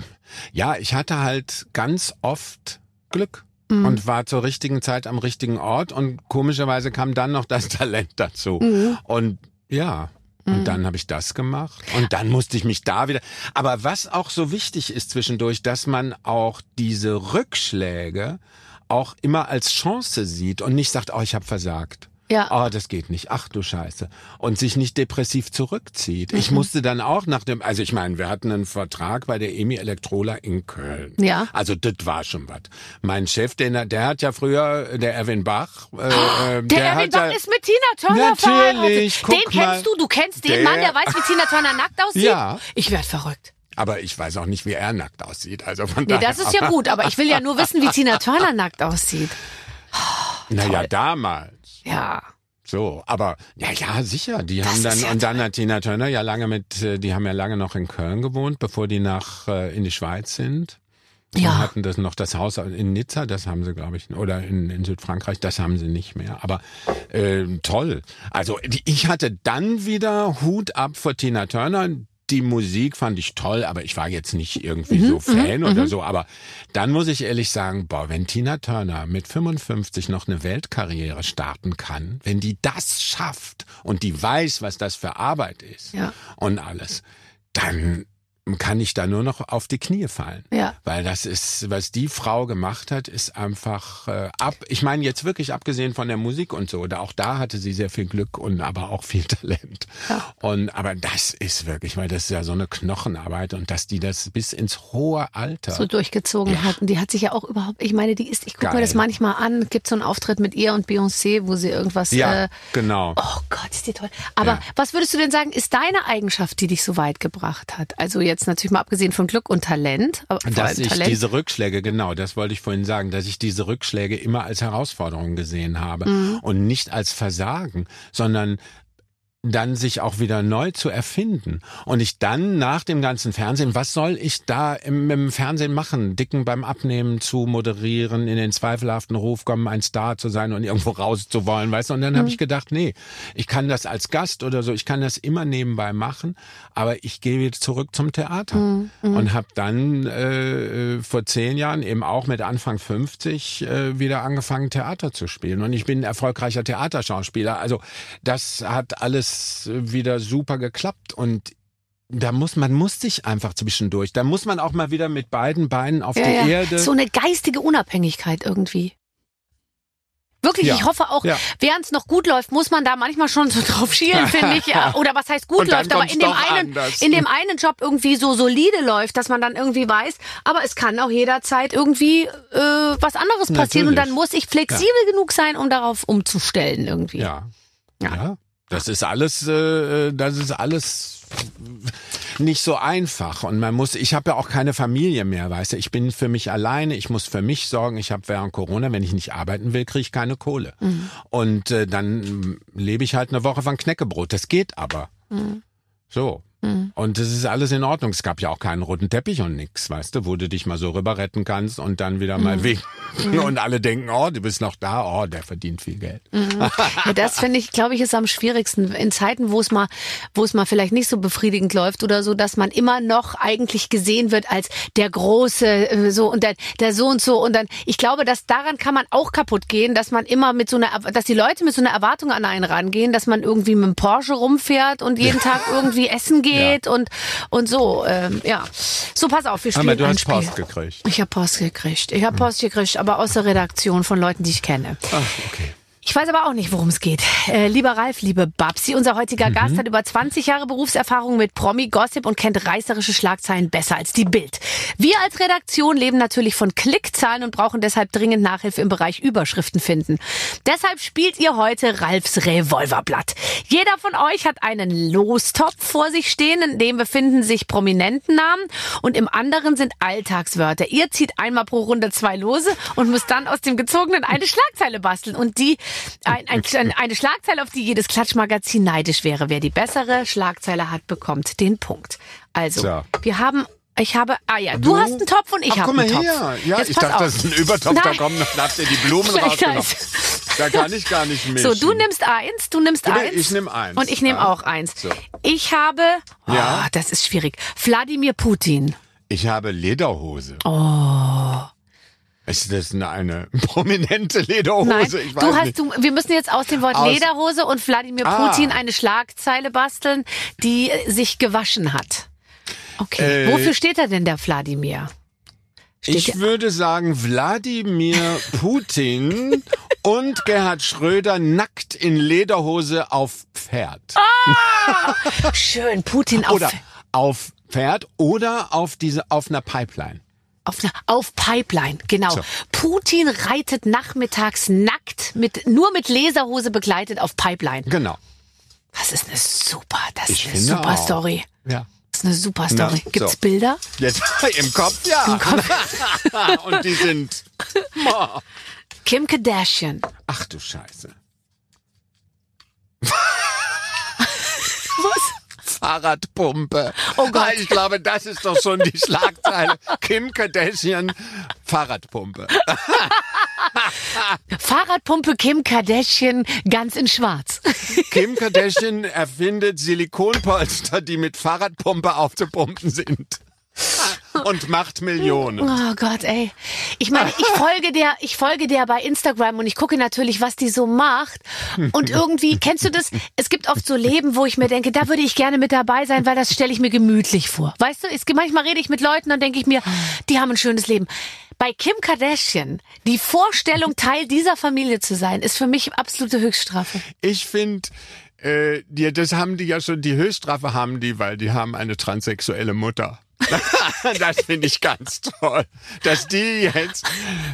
Speaker 4: ja, ich hatte halt ganz oft Glück. Und war zur richtigen Zeit am richtigen Ort und komischerweise kam dann noch das Talent dazu. Und ja, und dann habe ich das gemacht und dann musste ich mich da wieder. Aber was auch so wichtig ist zwischendurch, dass man auch diese Rückschläge auch immer als Chance sieht und nicht sagt, oh, ich habe versagt.
Speaker 2: Ja.
Speaker 4: Oh, das geht nicht. Ach du Scheiße. Und sich nicht depressiv zurückzieht. Ich musste dann auch nach dem, also ich meine, wir hatten einen Vertrag bei der EMI Elektrola in Köln.
Speaker 2: Ja.
Speaker 4: Also das war schon was. Mein Chef, der, der hat ja früher, der Erwin Bach, äh, äh,
Speaker 2: Der, Erwin Bach
Speaker 4: ja,
Speaker 2: ist mit Tina Turner
Speaker 4: Natürlich,
Speaker 2: verheiratet.
Speaker 4: guck
Speaker 2: Den kennst du, du kennst den
Speaker 4: Der-
Speaker 2: Mann, der weiß, wie Tina Turner nackt aussieht?
Speaker 4: Ja.
Speaker 2: Ich werd verrückt.
Speaker 4: aber ich weiß auch nicht, wie er nackt aussieht. Also von
Speaker 2: Nee,
Speaker 4: daher,
Speaker 2: das ist ja gut, aber ich will ja nur wissen, wie Tina Turner nackt aussieht.
Speaker 4: Naja, damals.
Speaker 2: Ja.
Speaker 4: So, aber ja, ja, sicher. Die
Speaker 2: Das
Speaker 4: haben dann
Speaker 2: ja
Speaker 4: und dann hat Tina Turner ja lange mit, äh, die haben ja lange noch in Köln gewohnt, bevor die nach äh, in die Schweiz sind. Und
Speaker 2: Ja.
Speaker 4: hatten das noch das Haus in Nizza, das haben sie, glaube ich, oder in, in Südfrankreich, das haben sie nicht mehr. Aber äh, toll. Also ich hatte dann wieder Hut ab vor Tina Turner. Die Musik fand ich toll, aber ich war jetzt nicht irgendwie
Speaker 2: Mhm,
Speaker 4: so Fan oder so. Aber dann muss ich ehrlich sagen, boah, wenn Tina Turner mit 55 noch eine Weltkarriere starten kann, wenn die das schafft und die weiß, was das für Arbeit ist
Speaker 2: Ja.
Speaker 4: und alles, dann kann ich da nur noch auf die Knie fallen.
Speaker 2: Ja.
Speaker 4: Weil das ist, was die Frau gemacht hat, ist einfach äh, ab. Ich meine jetzt wirklich abgesehen von der Musik und so. Da auch da hatte sie sehr viel Glück und aber auch viel Talent. Und aber das ist wirklich, weil das ist ja so eine Knochenarbeit und dass die das bis ins hohe Alter.
Speaker 2: so durchgezogen hat. Und die hat sich ja auch überhaupt, ich meine, die ist, ich gucke mir das manchmal an, gibt so einen Auftritt mit ihr und Beyoncé, wo sie irgendwas,
Speaker 4: ja,
Speaker 2: äh,
Speaker 4: genau.
Speaker 2: oh Gott, ist die toll. Aber
Speaker 4: Ja.
Speaker 2: was würdest du denn sagen, ist deine Eigenschaft, die dich so weit gebracht hat? Also jetzt natürlich mal abgesehen von Glück und Talent, aber vor
Speaker 4: Dass ich
Speaker 2: Talent.
Speaker 4: diese Rückschläge, genau, das wollte ich vorhin sagen, dass ich diese Rückschläge immer als Herausforderung gesehen habe
Speaker 2: Mhm.
Speaker 4: und nicht als Versagen, sondern dann sich auch wieder neu zu erfinden. Und ich dann nach dem ganzen Fernsehen, was soll ich da im, im Fernsehen machen? Dicken beim Abnehmen zu moderieren, in den zweifelhaften Ruf kommen, ein Star zu sein und irgendwo raus zu wollen, weißt du? Und dann habe ich gedacht, nee, ich kann das als Gast oder so, ich kann das immer nebenbei machen, aber ich gehe wieder zurück zum Theater. Und habe dann äh, vor zehn Jahren eben auch mit Anfang 50 äh, wieder angefangen, Theater zu spielen. Und ich bin ein erfolgreicher Theaterschauspieler. Also das hat alles wieder super geklappt und da muss man muss sich einfach zwischendurch. Da muss man auch mal wieder mit beiden Beinen auf
Speaker 2: ja,
Speaker 4: die
Speaker 2: ja.
Speaker 4: Erde.
Speaker 2: So eine geistige Unabhängigkeit irgendwie. Wirklich,
Speaker 4: Ja.
Speaker 2: ich hoffe auch,
Speaker 4: Ja.
Speaker 2: während es noch gut läuft, muss man da manchmal schon so drauf schielen, finde ich. Oder was heißt gut läuft, aber in dem, einen,
Speaker 4: anders.
Speaker 2: in dem einen Job irgendwie so solide läuft, dass man dann irgendwie weiß, aber es kann auch jederzeit irgendwie äh, was anderes passieren und dann
Speaker 4: Natürlich.
Speaker 2: muss ich flexibel genug sein, um darauf umzustellen irgendwie.
Speaker 4: Ja.
Speaker 2: Ja.
Speaker 4: Das ist alles, äh, das ist alles nicht so einfach. Und man muss, ich habe ja auch keine Familie mehr, weißt du, ich bin für mich alleine, ich muss für mich sorgen, ich habe während Corona, wenn ich nicht arbeiten will, kriege ich keine Kohle. Und äh, dann lebe ich halt eine Woche von Knäckebrot, das geht aber. So. Und das ist alles in Ordnung. Es gab ja auch keinen roten Teppich und nix, weißt du, wo du dich mal so rüber retten kannst und dann wieder mal weg. Und alle denken, oh, du bist noch da, oh, der verdient viel Geld.
Speaker 2: Ja, das finde ich, glaube ich, ist am schwierigsten in Zeiten, wo es mal, wo es mal vielleicht nicht so befriedigend läuft oder so, dass man immer noch eigentlich gesehen wird als der große äh, so und dann der so und so und dann. Ich glaube, dass daran kann man auch kaputt gehen, dass man immer mit so einer, dass die Leute mit so einer Erwartung an einen rangehen, dass man irgendwie mit dem Porsche rumfährt und jeden Tag irgendwie essen geht und und so. Ähm, ja, so pass auf, wir spielen
Speaker 4: Aber du
Speaker 2: ein
Speaker 4: hast
Speaker 2: Spiel.
Speaker 4: Post gekriegt.
Speaker 2: Ich habe Post gekriegt. Ich habe Post gekriegt, aber aus der Redaktion von Leuten, die ich kenne.
Speaker 4: Ach, okay.
Speaker 2: Ich weiß aber auch nicht, worum es geht. Äh, lieber Ralf, liebe Babsi, unser heutiger Gast hat über 20 Jahre Berufserfahrung mit Promi-Gossip und kennt reißerische Schlagzeilen besser als die Bild. Wir als Redaktion leben natürlich von Klickzahlen und brauchen deshalb dringend Nachhilfe im Bereich Überschriften finden. Deshalb spielt ihr heute Ralfs Revolverblatt. Jeder von euch hat einen Lostopf vor sich stehen, in dem befinden sich Prominentennamen und im anderen sind Alltagswörter. Ihr zieht einmal pro Runde zwei Lose und müsst dann aus dem gezogenen eine Schlagzeile basteln und die ein, ein, eine Schlagzeile, auf die jedes Klatschmagazin neidisch wäre. Wer die bessere Schlagzeile hat, bekommt den Punkt. Also,
Speaker 4: So.
Speaker 2: wir haben ich habe, ah ja, du, hast einen Topf und ich habe einen Topf.
Speaker 4: hier. Ja,
Speaker 2: Jetzt
Speaker 4: ich dachte,
Speaker 2: auf.
Speaker 4: das ist ein Übertopf, da
Speaker 2: Nein.
Speaker 4: kommen, da habt ihr die Blumen rausgenommen. Da kann ich gar nicht mischen.
Speaker 2: So, du nimmst eins, du nimmst
Speaker 4: Du,
Speaker 2: eins.
Speaker 4: ich nehm eins,
Speaker 2: Und ich nehme
Speaker 4: ja.
Speaker 2: auch eins.
Speaker 4: So.
Speaker 2: Ich habe, oh,
Speaker 4: Ja.
Speaker 2: das ist schwierig, Wladimir Putin.
Speaker 4: Ich habe Lederhose. Oh. Ist das eine, eine prominente Lederhose?
Speaker 2: Nein,
Speaker 4: ich weiß
Speaker 2: du hast,
Speaker 4: nicht.
Speaker 2: du, wir müssen jetzt aus dem Wort
Speaker 4: Aus-
Speaker 2: Lederhose und Wladimir
Speaker 4: Ah.
Speaker 2: Putin eine Schlagzeile basteln, die sich gewaschen hat. Okay,
Speaker 4: Äh,
Speaker 2: wofür steht da denn der Wladimir? Steht
Speaker 4: Ich
Speaker 2: der-
Speaker 4: würde sagen, Wladimir Putin und Gerhard Schröder nackt in Lederhose auf Pferd.
Speaker 2: Schön, Putin auf,
Speaker 4: Oder auf Pferd oder auf diese auf einer Pipeline.
Speaker 2: Auf, auf Pipeline, genau.
Speaker 4: So.
Speaker 2: Putin reitet nachmittags nackt, mit, nur mit Laserhose begleitet auf Pipeline.
Speaker 4: Genau.
Speaker 2: Das ist eine super, das
Speaker 4: Ich
Speaker 2: ist eine super
Speaker 4: auch.
Speaker 2: Story.
Speaker 4: Ja.
Speaker 2: Das ist eine super Story.
Speaker 4: Na,
Speaker 2: Gibt's
Speaker 4: so.
Speaker 2: Bilder?
Speaker 4: Jetzt im Kopf ja. und die sind
Speaker 2: Kim Kardashian.
Speaker 4: Ach du Scheiße.
Speaker 2: Was?
Speaker 4: Fahrradpumpe.
Speaker 2: Oh Gott.
Speaker 4: Ich glaube, das ist doch schon die Schlagzeile. Kim Kardashian Fahrradpumpe.
Speaker 2: Fahrradpumpe Kim Kardashian ganz in schwarz.
Speaker 4: Kim Kardashian erfindet Silikonpolster, die mit Fahrradpumpe aufzupumpen sind. Und macht Millionen.
Speaker 2: Oh Gott, ey. Ich meine, ich folge der, ich folge der bei Instagram und ich gucke natürlich, was die so macht. Und irgendwie, kennst du das? Es gibt oft so Leben, wo ich mir denke, da würde ich gerne mit dabei sein, weil das stelle ich mir gemütlich vor. Weißt du, es, manchmal rede ich mit Leuten, dann denke ich mir, die haben ein schönes Leben. Bei Kim Kardashian, die Vorstellung, Teil dieser Familie zu sein, ist für mich absolute Höchststrafe.
Speaker 4: Ich finde, äh, die, das haben die ja schon, die Höchststrafe haben die, weil die haben eine transsexuelle Mutter. das finde ich ganz toll, dass die jetzt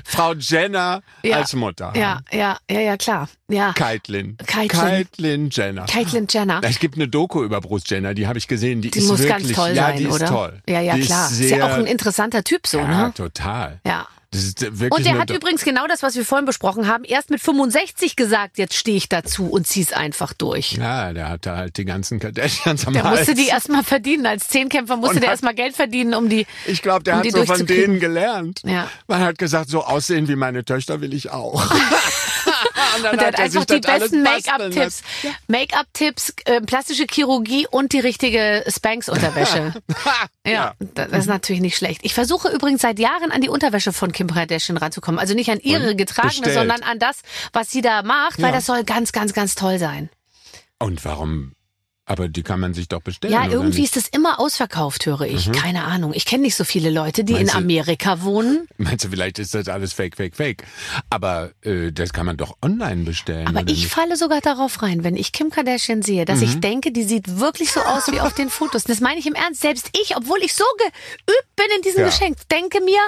Speaker 4: Frau Jenner
Speaker 2: Ja.
Speaker 4: als Mutter haben.
Speaker 2: Ja, ja, ja, ja, klar. Ja.
Speaker 4: Caitlyn.
Speaker 2: Caitlyn.
Speaker 4: Caitlyn Jenner.
Speaker 2: Caitlyn Jenner.
Speaker 4: Es gibt eine Doku über Bruce Jenner, die habe ich gesehen. Die,
Speaker 2: Die
Speaker 4: ist
Speaker 2: muss
Speaker 4: wirklich,
Speaker 2: ganz toll
Speaker 4: ja,
Speaker 2: sein,
Speaker 4: die ist
Speaker 2: oder?
Speaker 4: toll.
Speaker 2: Ja, ja,
Speaker 4: die
Speaker 2: klar.
Speaker 4: Ist,
Speaker 2: Ist,
Speaker 4: sehr,
Speaker 2: ja auch ein interessanter Typ so,
Speaker 4: ja,
Speaker 2: ne?
Speaker 4: total.
Speaker 2: Ja. Und der hat übrigens genau das, was wir vorhin besprochen haben, erst mit 65 gesagt, jetzt stehe ich dazu und zieh's einfach durch.
Speaker 4: Ja, der hatte halt die ganzen Kardashians am
Speaker 2: Der musste die erstmal verdienen. Als Zehnkämpfer musste
Speaker 4: Und
Speaker 2: der erstmal Geld verdienen, um die.
Speaker 4: Ich glaube, der
Speaker 2: um
Speaker 4: hat so von denen gelernt.
Speaker 2: Ja.
Speaker 4: Man hat gesagt, so aussehen wie meine Töchter will ich auch. und dann
Speaker 2: Und der hat
Speaker 4: er
Speaker 2: einfach
Speaker 4: sich
Speaker 2: die besten Make-up-Tipps.
Speaker 4: lassen.
Speaker 2: Make-up-Tipps, äh, plastische Chirurgie und die richtige Spanx-Unterwäsche. ja,
Speaker 4: Ja.
Speaker 2: das ist natürlich nicht schlecht. Ich versuche übrigens seit Jahren an die Unterwäsche von Kim Kardashian ranzukommen. Also nicht an ihre
Speaker 4: Und?
Speaker 2: getragene,
Speaker 4: Bestellt.
Speaker 2: sondern an das, was sie da macht, weil
Speaker 4: Ja.
Speaker 2: das soll ganz, ganz, ganz toll sein.
Speaker 4: Und warum? Aber die kann man sich doch bestellen.
Speaker 2: Ja, irgendwie?
Speaker 4: Mhm.
Speaker 2: ist das immer ausverkauft, höre ich. Keine Ahnung. Ich kenne nicht so viele Leute, die
Speaker 4: Meinst
Speaker 2: in
Speaker 4: du-
Speaker 2: Amerika wohnen.
Speaker 4: Meinst du, vielleicht ist das alles fake, fake, fake. Aber äh, das kann man doch online bestellen.
Speaker 2: Aber ich
Speaker 4: nicht?
Speaker 2: falle sogar darauf rein, wenn ich Kim Kardashian sehe, dass
Speaker 4: Mhm.
Speaker 2: ich denke, die sieht wirklich so aus wie auf den Fotos. Das meine ich im Ernst. Selbst ich, obwohl ich so geübt bin in diesem
Speaker 4: Ja.
Speaker 2: Geschenk, denke mir,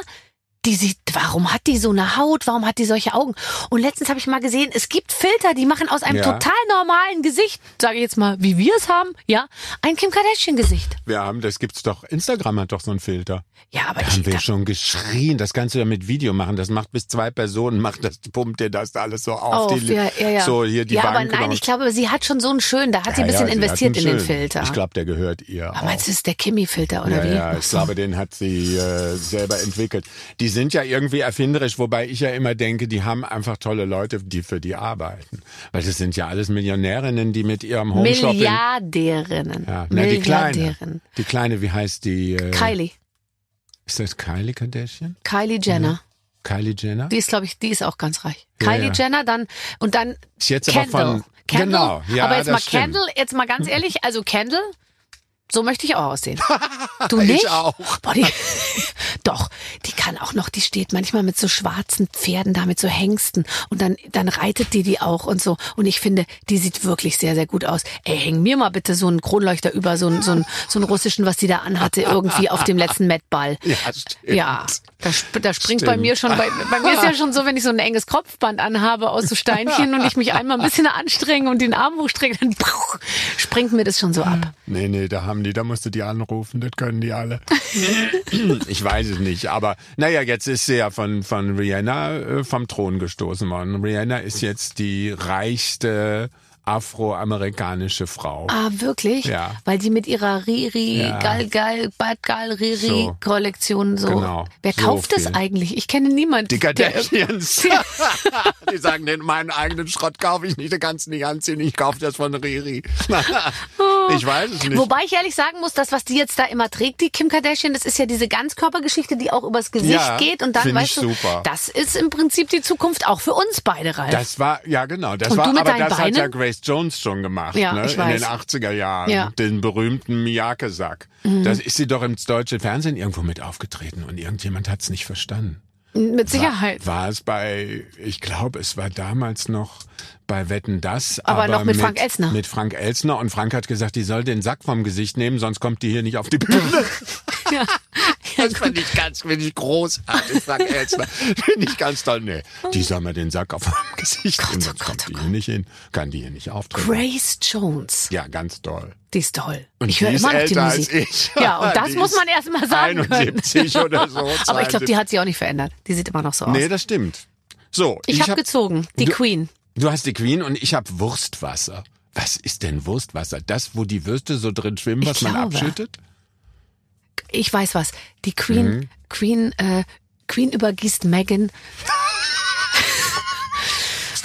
Speaker 2: die sieht, warum hat die so eine Haut? Warum hat die solche Augen? Und letztens habe ich mal gesehen, es gibt Filter, die machen aus einem
Speaker 4: Ja.
Speaker 2: total normalen Gesicht, sage ich jetzt mal, wie wir es haben, ja, ein Kim Kardashian Gesicht.
Speaker 4: Wir haben, das gibt's doch, Instagram hat doch so einen Filter.
Speaker 2: Ja, aber
Speaker 4: Da
Speaker 2: ich,
Speaker 4: haben wir schon geschrien. Das kannst du ja mit Video machen. Das macht bis zwei Personen, macht das, pumpt dir das alles so auf.
Speaker 2: auf,
Speaker 4: die,
Speaker 2: ja, ja, ja.
Speaker 4: So hier die
Speaker 2: ja, aber
Speaker 4: Bank.
Speaker 2: nein,
Speaker 4: und-
Speaker 2: ich glaube, sie hat schon so einen schönen, da hat sie ein
Speaker 4: Ja,
Speaker 2: bisschen
Speaker 4: ja,
Speaker 2: investiert in den. Filter.
Speaker 4: Ich glaube, der gehört ihr.
Speaker 2: aber meinst du, das ist der Kimi-Filter oder
Speaker 4: ja,
Speaker 2: wie?
Speaker 4: ja, ich glaube, den hat sie äh, selber entwickelt. Die sind ja irgendwie erfinderisch, wobei ich ja immer denke, die haben einfach tolle Leute, die für die arbeiten. Weil das sind ja alles Millionärinnen, die mit ihrem Homeshopping...
Speaker 2: Milliardärinnen.
Speaker 4: Ja, na, die Kleine.
Speaker 2: Milliardärinnen.
Speaker 4: Die Kleine, wie heißt die? Äh,
Speaker 2: Kylie.
Speaker 4: Ist das Kylie Kardashian?
Speaker 2: Kylie Jenner.
Speaker 4: Kylie Jenner?
Speaker 2: Die ist, glaube ich, die ist auch ganz reich.
Speaker 4: Ja,
Speaker 2: Kylie
Speaker 4: ja.
Speaker 2: Jenner, dann und dann
Speaker 4: jetzt aber
Speaker 2: Kendall.
Speaker 4: von...
Speaker 2: Kendall.
Speaker 4: Genau, ja,
Speaker 2: aber jetzt mal
Speaker 4: stimmt.
Speaker 2: Kendall, jetzt mal ganz ehrlich, also Kendall, so möchte ich auch aussehen. Du
Speaker 4: Ich
Speaker 2: nicht?
Speaker 4: auch.
Speaker 2: Boah, die, Doch, die kann auch noch, die steht manchmal mit so schwarzen Pferden da, mit so Hengsten und dann, dann reitet die die auch und so. Und ich finde, die sieht wirklich sehr, sehr gut aus. Ey, häng mir mal bitte so einen Kronleuchter über, so einen, so einen, so einen russischen, was die da anhatte, irgendwie auf dem letzten Mettball.
Speaker 4: Ja, stimmt.
Speaker 2: Ja, da, da springt bei
Speaker 4: Stimmt.
Speaker 2: mir schon, bei, bei mir ist ja schon so, wenn ich so ein enges Kopfband anhabe aus so Steinchen und ich mich einmal ein bisschen anstrenge und den Arm hochstrecke, dann springt mir das schon so ab.
Speaker 4: Nee, nee, da haben die, da musst du die anrufen, das können die alle. ich weiß es nicht, aber naja, jetzt ist sie ja von, von Rihanna äh, vom Thron gestoßen worden. Rihanna ist jetzt die reichste afroamerikanische Frau.
Speaker 2: Ah, wirklich?
Speaker 4: Ja.
Speaker 2: Weil die mit ihrer Riri,
Speaker 4: Ja.
Speaker 2: Gal Gal, Bad Gal Riri
Speaker 4: So.
Speaker 2: Kollektion so.
Speaker 4: Genau.
Speaker 2: Wer
Speaker 4: So
Speaker 2: kauft das
Speaker 4: viel.
Speaker 2: eigentlich? Ich kenne niemanden.
Speaker 4: Die
Speaker 2: der-
Speaker 4: Kardashians. die sagen, den meinen eigenen Schrott kaufe ich nicht, den kannst du nicht anziehen, ich kaufe das von Riri. Ich weiß es nicht.
Speaker 2: Wobei ich ehrlich sagen muss, das, was die jetzt da immer trägt, die Kim Kardashian, das ist ja diese Ganzkörpergeschichte, die auch übers Gesicht
Speaker 4: Ja,
Speaker 2: geht. Und dann weißt
Speaker 4: ich
Speaker 2: du,
Speaker 4: super.
Speaker 2: das ist im Prinzip die Zukunft auch für uns beide, Ralf.
Speaker 4: Das war, ja genau, das
Speaker 2: Und
Speaker 4: war, aber das hat ja
Speaker 2: Beinen?
Speaker 4: Grace Jones schon gemacht,
Speaker 2: Ja,
Speaker 4: ne? in den 80er Jahren.
Speaker 2: Ja. Mhm.
Speaker 4: Den berühmten Miyake-Sack. Da ist sie doch ins deutsche Fernsehen irgendwo mit aufgetreten und irgendjemand hat es nicht verstanden.
Speaker 2: Mit Sicherheit.
Speaker 4: War es bei, ich glaube, es war damals noch bei Wetten das.
Speaker 2: Aber noch mit Frank Elstner.
Speaker 4: Mit Frank Elstner und Frank hat gesagt, die soll den Sack vom Gesicht nehmen, sonst kommt die hier nicht auf die Bühne.
Speaker 2: Ja.
Speaker 4: Das finde ich ganz, finde ich großartig, Frank Elstner. Finde ich ganz toll. Nee, die soll mir den Sack auf dem Gesicht nehmen,
Speaker 2: oh
Speaker 4: sonst
Speaker 2: Gott,
Speaker 4: kommt
Speaker 2: oh
Speaker 4: die
Speaker 2: Gott.
Speaker 4: hier nicht hin, kann die hier nicht auftreten.
Speaker 2: Grace Jones.
Speaker 4: Ja, ganz toll.
Speaker 2: Die ist toll.
Speaker 4: Und
Speaker 2: ich höre immer noch die Musik.
Speaker 4: ich.
Speaker 2: Ja, und das
Speaker 4: Die
Speaker 2: muss man erst mal sagen
Speaker 4: 71
Speaker 2: können.
Speaker 4: oder so,
Speaker 2: Aber ich glaube, die
Speaker 4: 72.
Speaker 2: hat sich auch nicht verändert. Die sieht immer noch so aus.
Speaker 4: Nee, das stimmt. So,
Speaker 2: ich habe
Speaker 4: hab-
Speaker 2: gezogen. Die
Speaker 4: Du-
Speaker 2: Queen.
Speaker 4: Du hast die Queen und ich habe Wurstwasser. Was ist denn Wurstwasser? Das, wo die Würste so drin schwimmen,
Speaker 2: Ich
Speaker 4: was man
Speaker 2: glaube.
Speaker 4: abschüttet?
Speaker 2: Ich weiß was. Die Queen,
Speaker 4: Mhm.
Speaker 2: Queen, äh, Queen übergießt Megan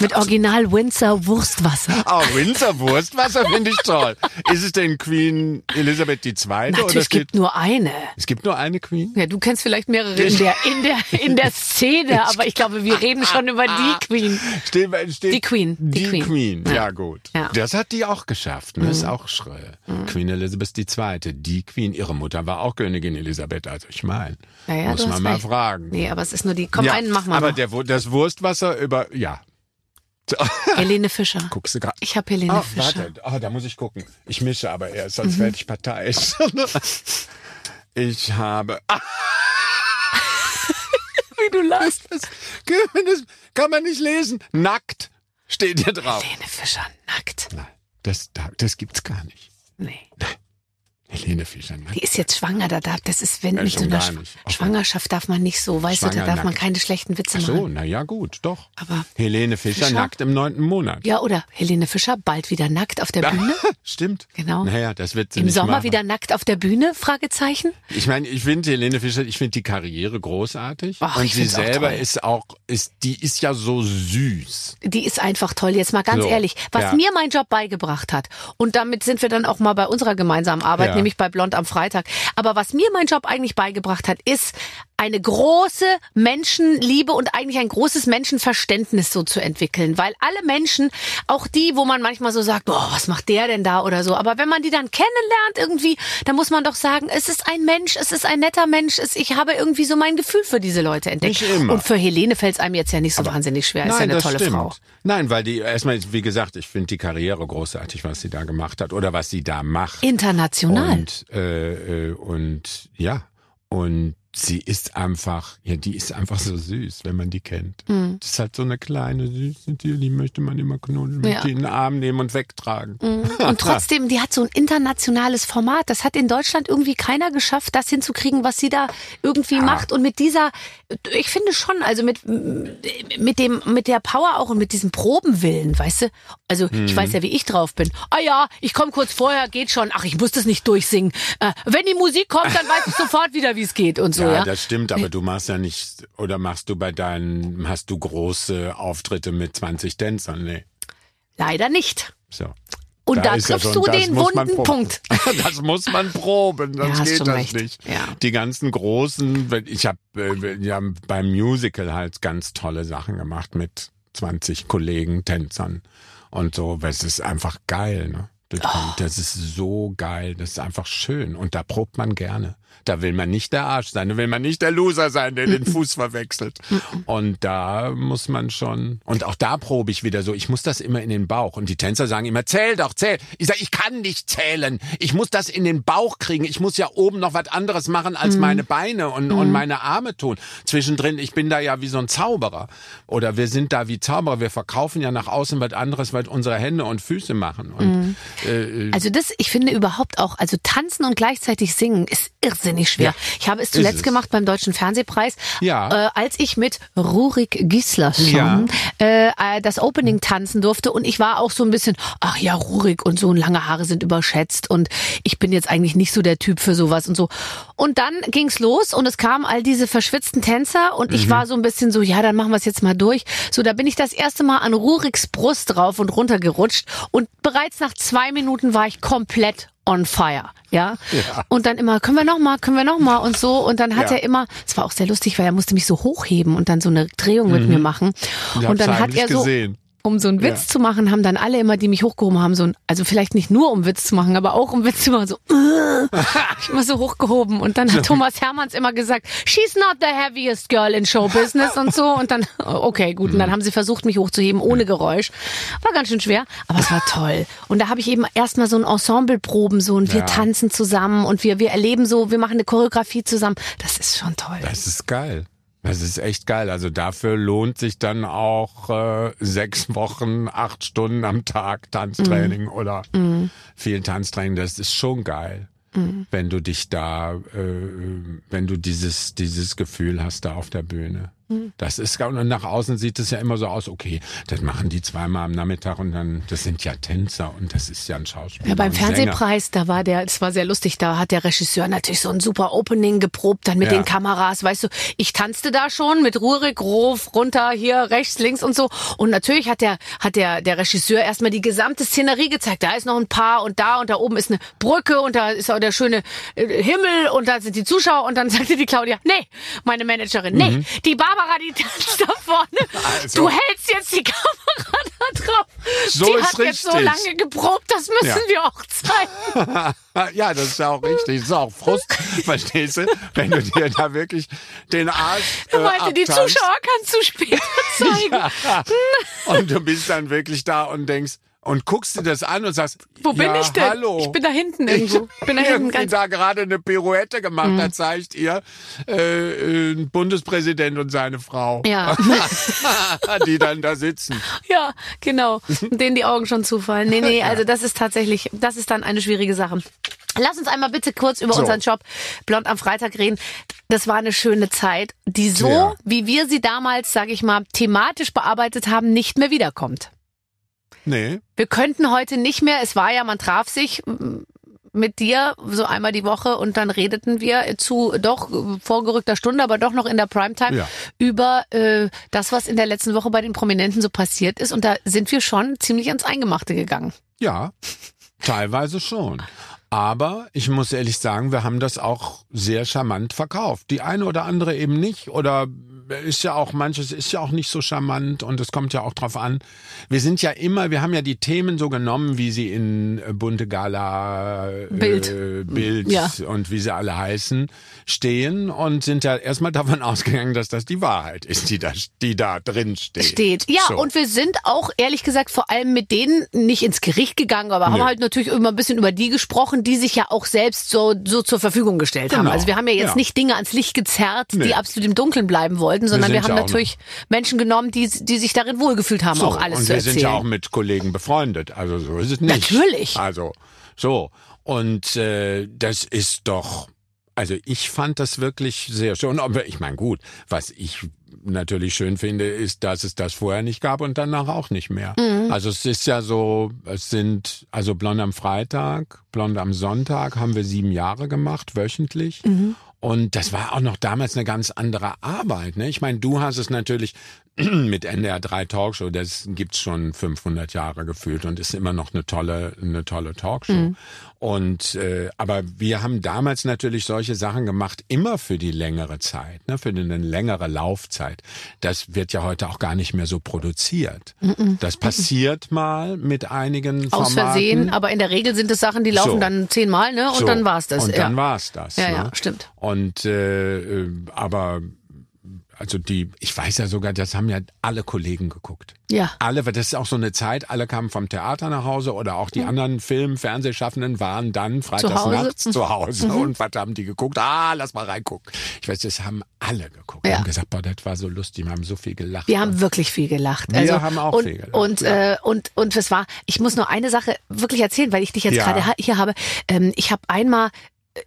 Speaker 2: mit Original Windsor Wurstwasser.
Speaker 4: Oh, Windsor Wurstwasser finde ich toll. Ist es denn Queen Elisabeth II. oder
Speaker 2: Natürlich
Speaker 4: steht,
Speaker 2: gibt nur eine.
Speaker 4: es gibt nur eine Queen?
Speaker 2: Ja, du kennst vielleicht mehrere in der, in der, in der Szene, aber ich glaube, wir reden schon über die Queen.
Speaker 4: Steht, steht
Speaker 2: Die Queen, die
Speaker 4: Die,
Speaker 2: Queen.
Speaker 4: Queen. Ja, gut.
Speaker 2: Ja. Mhm.
Speaker 4: Das hat die auch geschafft. Ne? Ist auch schrill. Queen Elizabeth II. Die Queen. Ihre Mutter war auch Königin Elisabeth. Also ich meine,
Speaker 2: Naja,
Speaker 4: muss man mal
Speaker 2: recht.
Speaker 4: fragen.
Speaker 2: Nee, aber es ist nur die. Komm,
Speaker 4: ja,
Speaker 2: einen machen wir
Speaker 4: aber. Der, das Wurstwasser über, ja.
Speaker 2: Helene Fischer.
Speaker 4: Guckst du gerade.
Speaker 2: Ich habe Helene
Speaker 4: Oh,
Speaker 2: Fischer.
Speaker 4: warte, oh, da muss ich gucken. Ich mische aber erst,
Speaker 2: Mhm.
Speaker 4: sonst werde ich parteiisch. Ich habe. Ah,
Speaker 2: Wie du lachst.
Speaker 4: das, das kann man nicht lesen. Nackt steht hier drauf.
Speaker 2: Helene Fischer, nackt.
Speaker 4: Nein, das, das gibt's gar nicht.
Speaker 2: Nee.
Speaker 4: Helene Fischer, nackt.
Speaker 2: Die ist jetzt schwanger, da darf, das ist, wenn
Speaker 4: Ja,
Speaker 2: mit so einer. Schwangerschaft darf man nicht so, weißt du, da darf man
Speaker 4: nackt.
Speaker 2: keine schlechten Witze
Speaker 4: Ach so,
Speaker 2: machen.
Speaker 4: na ja, gut, doch.
Speaker 2: Aber,
Speaker 4: Helene Fischer,
Speaker 2: Fischer?
Speaker 4: nackt im neunten Monat.
Speaker 2: ja, oder Helene Fischer bald wieder nackt auf der Bühne.
Speaker 4: Stimmt.
Speaker 2: Genau.
Speaker 4: Naja, das wird sie
Speaker 2: Im Sommer
Speaker 4: machen.
Speaker 2: wieder nackt auf der Bühne? Fragezeichen.
Speaker 4: Ich meine, ich finde Helene Fischer, ich finde die Karriere großartig.
Speaker 2: Ach,
Speaker 4: und sie selber ist auch, ist, die ist ja so süß.
Speaker 2: Die ist einfach toll. Jetzt mal ganz
Speaker 4: So,
Speaker 2: ehrlich, was
Speaker 4: ja.
Speaker 2: mir mein Job beigebracht hat, und damit sind wir dann auch mal bei unserer gemeinsamen Arbeit,
Speaker 4: Ja.
Speaker 2: Nämlich bei Blond am Freitag. Aber was mir mein Job eigentlich beigebracht hat, ist eine große Menschenliebe und eigentlich ein großes Menschenverständnis so zu entwickeln. Weil alle Menschen, auch die, wo man manchmal so sagt, boah, was macht der denn da oder so, aber wenn man die dann kennenlernt irgendwie, dann muss man doch sagen, es ist ein Mensch, es ist ein netter Mensch, es, ich habe irgendwie so mein Gefühl für diese Leute entdeckt.
Speaker 4: Nicht immer.
Speaker 2: Und für Helene fällt es einem jetzt ja nicht so wahnsinnig schwer. ist ja eine
Speaker 4: das
Speaker 2: tolle
Speaker 4: stimmt.
Speaker 2: Frau.
Speaker 4: Nein, weil die, erstmal, wie gesagt, ich finde die Karriere großartig, was sie da gemacht hat oder was sie da macht.
Speaker 2: International.
Speaker 4: Und, äh, äh, und ja, und sie ist einfach, ja, die ist einfach so süß, wenn man die kennt.
Speaker 2: Mhm.
Speaker 4: Das ist halt so eine kleine süße Tier, die möchte man immer knuddeln,
Speaker 2: Ja.
Speaker 4: mit die in den Arm nehmen und wegtragen.
Speaker 2: Und trotzdem, die hat so ein internationales Format. Das hat in Deutschland irgendwie keiner geschafft, das hinzukriegen, was sie da irgendwie macht. Und mit dieser, ich finde schon, also mit, mit dem, mit der Power auch und mit diesem Probenwillen, weißt du? Also ich weiß ja, wie ich drauf bin. Ah ja, ich komme kurz vorher, geht schon. Ach, ich muss das nicht durchsingen. Äh, wenn die Musik kommt, dann weiß ich sofort wieder, wie es geht und so,
Speaker 4: Ja,
Speaker 2: ja.
Speaker 4: das stimmt, aber du machst ja nicht, oder machst du bei deinen, hast du große Auftritte mit 20 Tänzern? Nee.
Speaker 2: Leider nicht.
Speaker 4: So.
Speaker 2: Und da,
Speaker 4: ja
Speaker 2: triffst
Speaker 4: schon-
Speaker 2: du den wunden. Punkt.
Speaker 4: Das muss man proben, sonst
Speaker 2: hast
Speaker 4: geht das
Speaker 2: recht.
Speaker 4: nicht.
Speaker 2: Ja.
Speaker 4: Die ganzen großen, ich habe äh, ja, beim Musical halt ganz tolle Sachen gemacht mit 20 Kollegen, Tänzern und so. weil Es ist einfach geil, ne? Das,
Speaker 2: Oh.
Speaker 4: das ist so geil, das ist einfach schön und da probt man gerne. Da will man nicht der Arsch sein, da will man nicht der Loser sein, der den Fuß verwechselt. Und da muss man schon, und auch da probe ich wieder so, ich muss das immer in den Bauch. Und die Tänzer sagen immer, zähl doch, zähl. Ich sage, ich kann nicht zählen. Ich muss das in den Bauch kriegen. Ich muss ja oben noch was anderes machen, als meine Beine und, und meine Arme tun. Zwischendrin, ich bin da ja wie so ein Zauberer. Oder wir sind da wie Zauberer. Wir verkaufen ja nach außen was anderes, was unsere Hände und Füße machen. Und, äh,
Speaker 2: Also das, ich finde überhaupt auch, also tanzen und gleichzeitig singen ist irrsinnig schwer.
Speaker 4: Ja,
Speaker 2: ich habe es zuletzt
Speaker 4: es.
Speaker 2: gemacht beim Deutschen Fernsehpreis,
Speaker 4: Ja.
Speaker 2: äh, als ich mit Rurik Gislason
Speaker 4: Ja.
Speaker 2: äh, äh, das Opening tanzen durfte und ich war auch so ein bisschen, ach ja, Rurik und so und lange Haare sind überschätzt und ich bin jetzt eigentlich nicht so der Typ für sowas und so. Und dann ging's los und es kamen all diese verschwitzten Tänzer und
Speaker 4: Mhm.
Speaker 2: ich war so ein bisschen so, ja, dann machen wir es jetzt mal durch. So, da bin ich das erste Mal an Ruriks Brust drauf und runter gerutscht und bereits nach zwei Minuten war ich komplett on fire, ja? Und dann immer, können wir noch mal, können wir noch mal und so und dann hat
Speaker 4: Ja.
Speaker 2: er immer, es war auch sehr lustig, weil er musste mich so hochheben und dann so eine Drehung mit mir machen
Speaker 4: ich
Speaker 2: und dann hat er so
Speaker 4: gesehen.
Speaker 2: Um so einen Witz
Speaker 4: Ja.
Speaker 2: zu machen, haben dann alle immer, die mich hochgehoben haben, so ein, also vielleicht nicht nur um Witz zu machen, aber auch um Witz zu machen, so, äh, ich immer so hochgehoben. Und dann hat Thomas Hermanns immer gesagt, she's not the heaviest girl in show business und so. Und dann, okay, gut. Und dann haben sie versucht, mich hochzuheben ohne Geräusch. War ganz schön schwer, aber es war toll. Und da habe ich eben erstmal so ein Ensembleproben, so, und wir
Speaker 4: Ja.
Speaker 2: tanzen zusammen und wir, wir erleben so, wir machen eine Choreografie zusammen. Das ist schon toll.
Speaker 4: Das ist geil. Das ist echt geil. Also dafür lohnt sich dann auch äh, sechs Wochen, acht Stunden am Tag Tanztraining oder viel Tanztraining. Das ist schon geil. Wenn du dich da, äh, wenn du dieses, dieses Gefühl hast da auf der Bühne. Das ist, und nach außen sieht es ja immer so aus, okay, das machen die zweimal am Nachmittag und dann, das sind ja Tänzer und das ist ja ein Schauspieler.
Speaker 2: Ja, beim
Speaker 4: Sänger.
Speaker 2: Fernsehpreis, da war der, das war sehr lustig, da hat der Regisseur natürlich so ein super Opening geprobt, dann mit
Speaker 4: Ja.
Speaker 2: den Kameras, weißt du, ich tanzte da schon mit Rurik, Rof, runter, hier, rechts, links und so. Und natürlich hat der, hat der, der Regisseur erstmal die gesamte Szenerie gezeigt. Da ist noch ein Paar und da und da oben ist eine Brücke und da ist auch der schöne äh, Himmel und da sind die Zuschauer und dann sagte die Claudia, nee, meine Managerin, nee, die Barbara, die tanzt da vorne.
Speaker 4: Also.
Speaker 2: Du hältst jetzt die Kamera da drauf.
Speaker 4: So
Speaker 2: die
Speaker 4: ist
Speaker 2: hat jetzt so
Speaker 4: richtig.
Speaker 2: lange geprobt, das müssen
Speaker 4: Ja.
Speaker 2: wir auch zeigen.
Speaker 4: Ja, das ist ja auch richtig. Das ist auch Frust, verstehst du? Wenn du dir da wirklich den Arsch äh,
Speaker 2: Er meinte, die
Speaker 4: abtanzt.
Speaker 2: Zuschauer kannst du später zeigen.
Speaker 4: Und du bist dann wirklich da und denkst und guckst dir das an und sagst,
Speaker 2: Wo bin
Speaker 4: ja,
Speaker 2: ich denn?
Speaker 4: Hallo.
Speaker 2: Ich bin da hinten irgendwo. Ich bin da hinten ganz. Mhm.
Speaker 4: da gerade eine Pirouette gemacht, da zeigt ihr äh, äh, ein Bundespräsident und seine Frau,
Speaker 2: Ja,
Speaker 4: die dann da sitzen.
Speaker 2: ja, genau. Denen die Augen schon zufallen. Nee, nee, also das ist tatsächlich, das ist dann eine schwierige Sache. Lass uns einmal bitte kurz über
Speaker 4: So.
Speaker 2: unseren Job Blond am Freitag reden. Das war eine schöne Zeit, die so,
Speaker 4: Sehr.
Speaker 2: wie wir sie damals, sage ich mal, thematisch bearbeitet haben, nicht mehr wiederkommt.
Speaker 4: Nee,
Speaker 2: Wir könnten heute nicht mehr, es war ja, man traf sich mit dir so einmal die Woche und dann redeten wir zu doch vorgerückter Stunde, aber doch noch in der Primetime
Speaker 4: Ja.
Speaker 2: über äh, das, was in der letzten Woche bei den Prominenten so passiert ist. Und da sind wir schon ziemlich ans Eingemachte gegangen.
Speaker 4: Ja, teilweise schon. Aber ich muss ehrlich sagen, wir haben das auch sehr charmant verkauft. Die eine oder andere eben nicht. Oder ist ja auch, manches ist ja auch nicht so charmant und es kommt ja auch drauf an. Wir sind ja immer, wir haben ja die Themen so genommen, wie sie in äh, Bunte Gala, äh,
Speaker 2: Bild.
Speaker 4: Bild
Speaker 2: Ja.
Speaker 4: und wie sie alle heißen, stehen und sind ja erstmal davon ausgegangen, dass das die Wahrheit ist, die da, die da drin steht.
Speaker 2: Steht. Ja,
Speaker 4: So.
Speaker 2: und wir sind auch, ehrlich gesagt, vor allem mit denen nicht ins Gericht gegangen, aber haben
Speaker 4: Nee.
Speaker 2: halt natürlich immer ein bisschen über die gesprochen, die sich ja auch selbst so, so zur Verfügung gestellt haben.
Speaker 4: Genau.
Speaker 2: Also wir haben ja jetzt
Speaker 4: Ja.
Speaker 2: nicht Dinge ans Licht gezerrt,
Speaker 4: Nee.
Speaker 2: die absolut im Dunkeln bleiben wollten, sondern wir,
Speaker 4: sind
Speaker 2: haben
Speaker 4: ja
Speaker 2: natürlich Menschen genommen, die, die sich darin wohlgefühlt haben,
Speaker 4: So,
Speaker 2: auch alles
Speaker 4: und
Speaker 2: zu
Speaker 4: wir
Speaker 2: erzählen.
Speaker 4: sind ja auch mit Kollegen befreundet, also so ist es nicht.
Speaker 2: Natürlich.
Speaker 4: Also so und äh, das ist doch, also ich fand das wirklich sehr schön. Aber ich meine gut, was ich natürlich schön finde, ist, dass es das vorher nicht gab und danach auch nicht mehr.
Speaker 2: Mhm.
Speaker 4: Also es ist ja so, es sind also Blond am Freitag, Blond am Sonntag haben wir sieben Jahre gemacht wöchentlich.
Speaker 2: Mhm.
Speaker 4: Und das war auch noch damals eine ganz andere Arbeit. Ne? Ich meine, du hast es natürlich mit NDR 3 Talkshow, das gibt's schon 500 Jahre gefühlt und ist immer noch eine tolle, eine tolle Talkshow. Mhm. Und äh, aber wir haben damals natürlich solche Sachen gemacht, immer für die längere Zeit, ne, für eine längere Laufzeit. Das wird ja heute auch gar nicht mehr so produziert. Mhm. Das passiert mal mit einigen
Speaker 2: Aus
Speaker 4: Formaten.
Speaker 2: Versehen, aber in der Regel sind es Sachen, die laufen
Speaker 4: So.
Speaker 2: dann zehnmal, ne? Und
Speaker 4: So.
Speaker 2: dann war's das.
Speaker 4: Und
Speaker 2: ja.
Speaker 4: dann war's das.
Speaker 2: Ja,
Speaker 4: ne?
Speaker 2: ja, stimmt.
Speaker 4: Und äh, äh, aber also die, ich weiß ja sogar, das haben ja alle Kollegen geguckt.
Speaker 2: Ja.
Speaker 4: Alle, weil das ist auch so eine Zeit, alle kamen vom Theater nach Hause oder auch die anderen Film-, Fernsehschaffenden waren dann freitags nachts zu Hause und was haben die geguckt? Ah, lass mal reingucken. Ich weiß, das haben alle geguckt.
Speaker 2: Ja.
Speaker 4: haben gesagt, boah, das war so lustig, wir haben so viel gelacht.
Speaker 2: Wir haben wirklich viel gelacht.
Speaker 4: Wir
Speaker 2: also,
Speaker 4: haben auch
Speaker 2: und,
Speaker 4: viel gelacht,
Speaker 2: Und,
Speaker 4: ja.
Speaker 2: äh, und, und es war, ich muss nur eine Sache wirklich erzählen, weil ich dich jetzt
Speaker 4: Ja.
Speaker 2: gerade hier habe. Ähm, ich habe einmal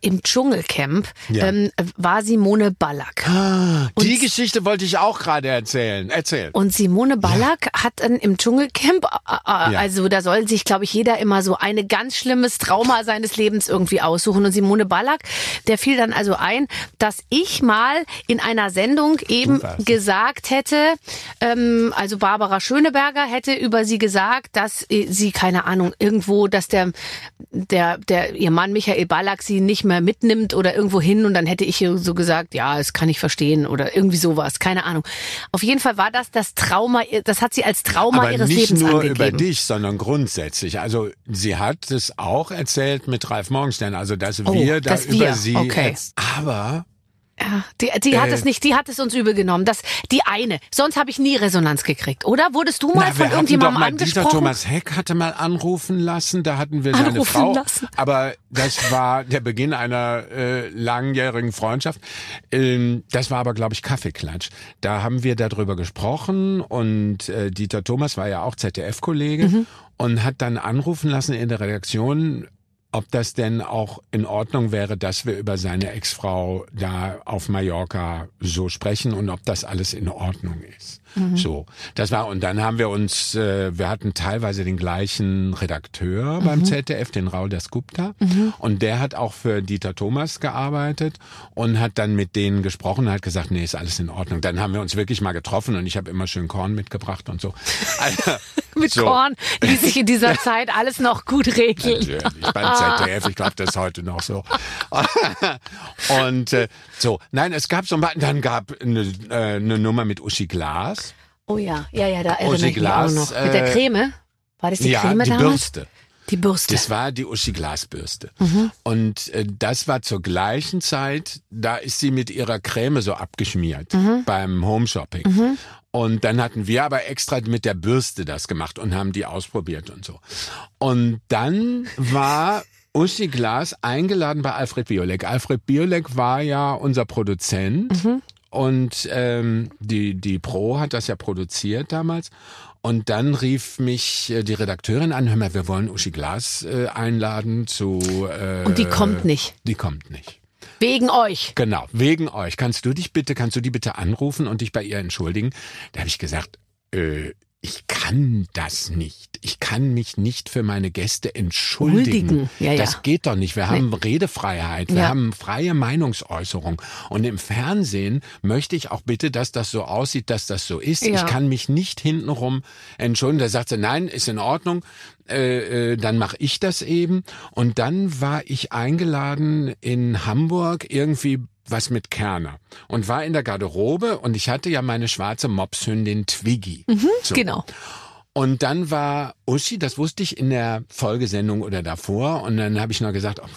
Speaker 2: im Dschungelcamp
Speaker 4: Ja.
Speaker 2: ähm, war Simone Ballack.
Speaker 4: Ah, die
Speaker 2: Und-
Speaker 4: Geschichte wollte ich auch gerade erzählen. Erzähl.
Speaker 2: Und Simone Ballack hat dann im Dschungelcamp, äh,
Speaker 4: Ja.
Speaker 2: also da soll sich, glaube ich, jeder immer so eine ganz schlimmes Trauma seines Lebens irgendwie aussuchen. Und Simone Ballack, der fiel dann also ein, dass ich mal in einer Sendung eben gesagt hätte, ähm, also Barbara Schöneberger hätte über sie gesagt, dass äh, sie, keine Ahnung, irgendwo, dass der, der, der, ihr Mann Michael Ballack sie nicht mehr mitnimmt oder irgendwo hin und dann hätte ich ihr so gesagt, ja, das kann ich verstehen oder irgendwie sowas, keine Ahnung. Auf jeden Fall war das das Trauma, das hat sie als Trauma
Speaker 4: Aber
Speaker 2: ihres
Speaker 4: nicht
Speaker 2: Lebens
Speaker 4: nur
Speaker 2: angegeben.
Speaker 4: über dich, sondern grundsätzlich. Also sie hat es auch erzählt mit Ralf Morgenstern, also dass
Speaker 2: Oh,
Speaker 4: wir da
Speaker 2: dass
Speaker 4: über
Speaker 2: wir,
Speaker 4: sie.
Speaker 2: okay.
Speaker 4: Aber
Speaker 2: Ja, die, die hat
Speaker 4: Äh.
Speaker 2: es nicht, die hat es uns übel genommen. Das, die eine. Sonst habe ich nie Resonanz gekriegt, oder? Wurdest du mal
Speaker 4: na,
Speaker 2: von irgendjemandem
Speaker 4: mal Dieter
Speaker 2: angesprochen?
Speaker 4: Thomas Heck hatte mal anrufen lassen, da hatten wir seine
Speaker 2: Anrufen
Speaker 4: Frau.
Speaker 2: lassen.
Speaker 4: Aber das war der Beginn einer äh, langjährigen Freundschaft. Ähm, das war aber, glaube ich, Kaffeeklatsch. Da haben wir darüber gesprochen und äh, Dieter Thomas war ja auch ZDF-Kollege
Speaker 2: Mhm.
Speaker 4: und hat dann anrufen lassen in der Redaktion, ob das denn auch in Ordnung wäre, dass wir über seine Ex-Frau da auf Mallorca so sprechen und ob das alles in Ordnung ist. So, das war und dann haben wir uns, äh, wir hatten teilweise den gleichen Redakteur beim ZDF, den Raul Dasgupta, und der hat auch für Dieter Thomas gearbeitet und hat dann mit denen gesprochen und hat gesagt, nee, ist alles in Ordnung. Dann haben wir uns wirklich mal getroffen und ich habe immer schön Korn mitgebracht und so. Also,
Speaker 2: Mit
Speaker 4: so.
Speaker 2: Korn, wie sich in dieser Zeit alles noch gut regelt.
Speaker 4: Natürlich, beim ZDF, ich glaube, das ist heute noch so. Und äh, so, nein, es gab so ein paar, dann gab eine, äh, eine Nummer mit Uschi Glas.
Speaker 2: Oh ja, ja, ja, da erinnere
Speaker 4: Uschi
Speaker 2: ich mich auch noch. Mit der
Speaker 4: äh,
Speaker 2: Creme? War das die
Speaker 4: ja,
Speaker 2: Creme
Speaker 4: die
Speaker 2: damals?
Speaker 4: Bürste.
Speaker 2: Die Bürste.
Speaker 4: Das war die Uschi Glasbürste.
Speaker 2: Mhm.
Speaker 4: Und äh, das war zur gleichen Zeit, da ist sie mit ihrer Creme so abgeschmiert
Speaker 2: Mhm.
Speaker 4: beim Home Shopping. Und dann hatten wir aber extra mit der Bürste das gemacht und haben die ausprobiert und so. Und dann war Uschi Glas eingeladen bei Alfred Biolek. Alfred Biolek war ja unser Produzent
Speaker 2: Mhm.
Speaker 4: Und ähm, die, die Pro hat das ja produziert damals. Und dann rief mich äh, die Redakteurin an, hör mal, wir wollen Uschi Glas äh, einladen zu... Äh,
Speaker 2: Und die kommt nicht.
Speaker 4: Die kommt nicht.
Speaker 2: Wegen euch.
Speaker 4: Genau, wegen euch. Kannst du dich bitte, kannst du die bitte anrufen und dich bei ihr entschuldigen? Da habe ich gesagt, äh, ich kann das nicht. Ich kann mich nicht für meine Gäste entschuldigen.
Speaker 2: Ja, ja.
Speaker 4: Das geht doch nicht. Wir haben Redefreiheit, wir
Speaker 2: Ja.
Speaker 4: haben freie Meinungsäußerung. Und im Fernsehen möchte ich auch bitte, dass das so aussieht, dass das so ist. Ich kann mich nicht hintenrum entschuldigen. Da sagt sie, nein, ist in Ordnung. Äh, äh, dann mache ich das eben. Und dann war ich eingeladen in Hamburg irgendwie was mit Kerner und war in der Garderobe und ich hatte ja meine schwarze Mopshündin Twiggy. So.
Speaker 2: Genau.
Speaker 4: Und dann war Uschi, das wusste ich in der Folgesendung oder davor. Und dann habe ich noch gesagt, ach,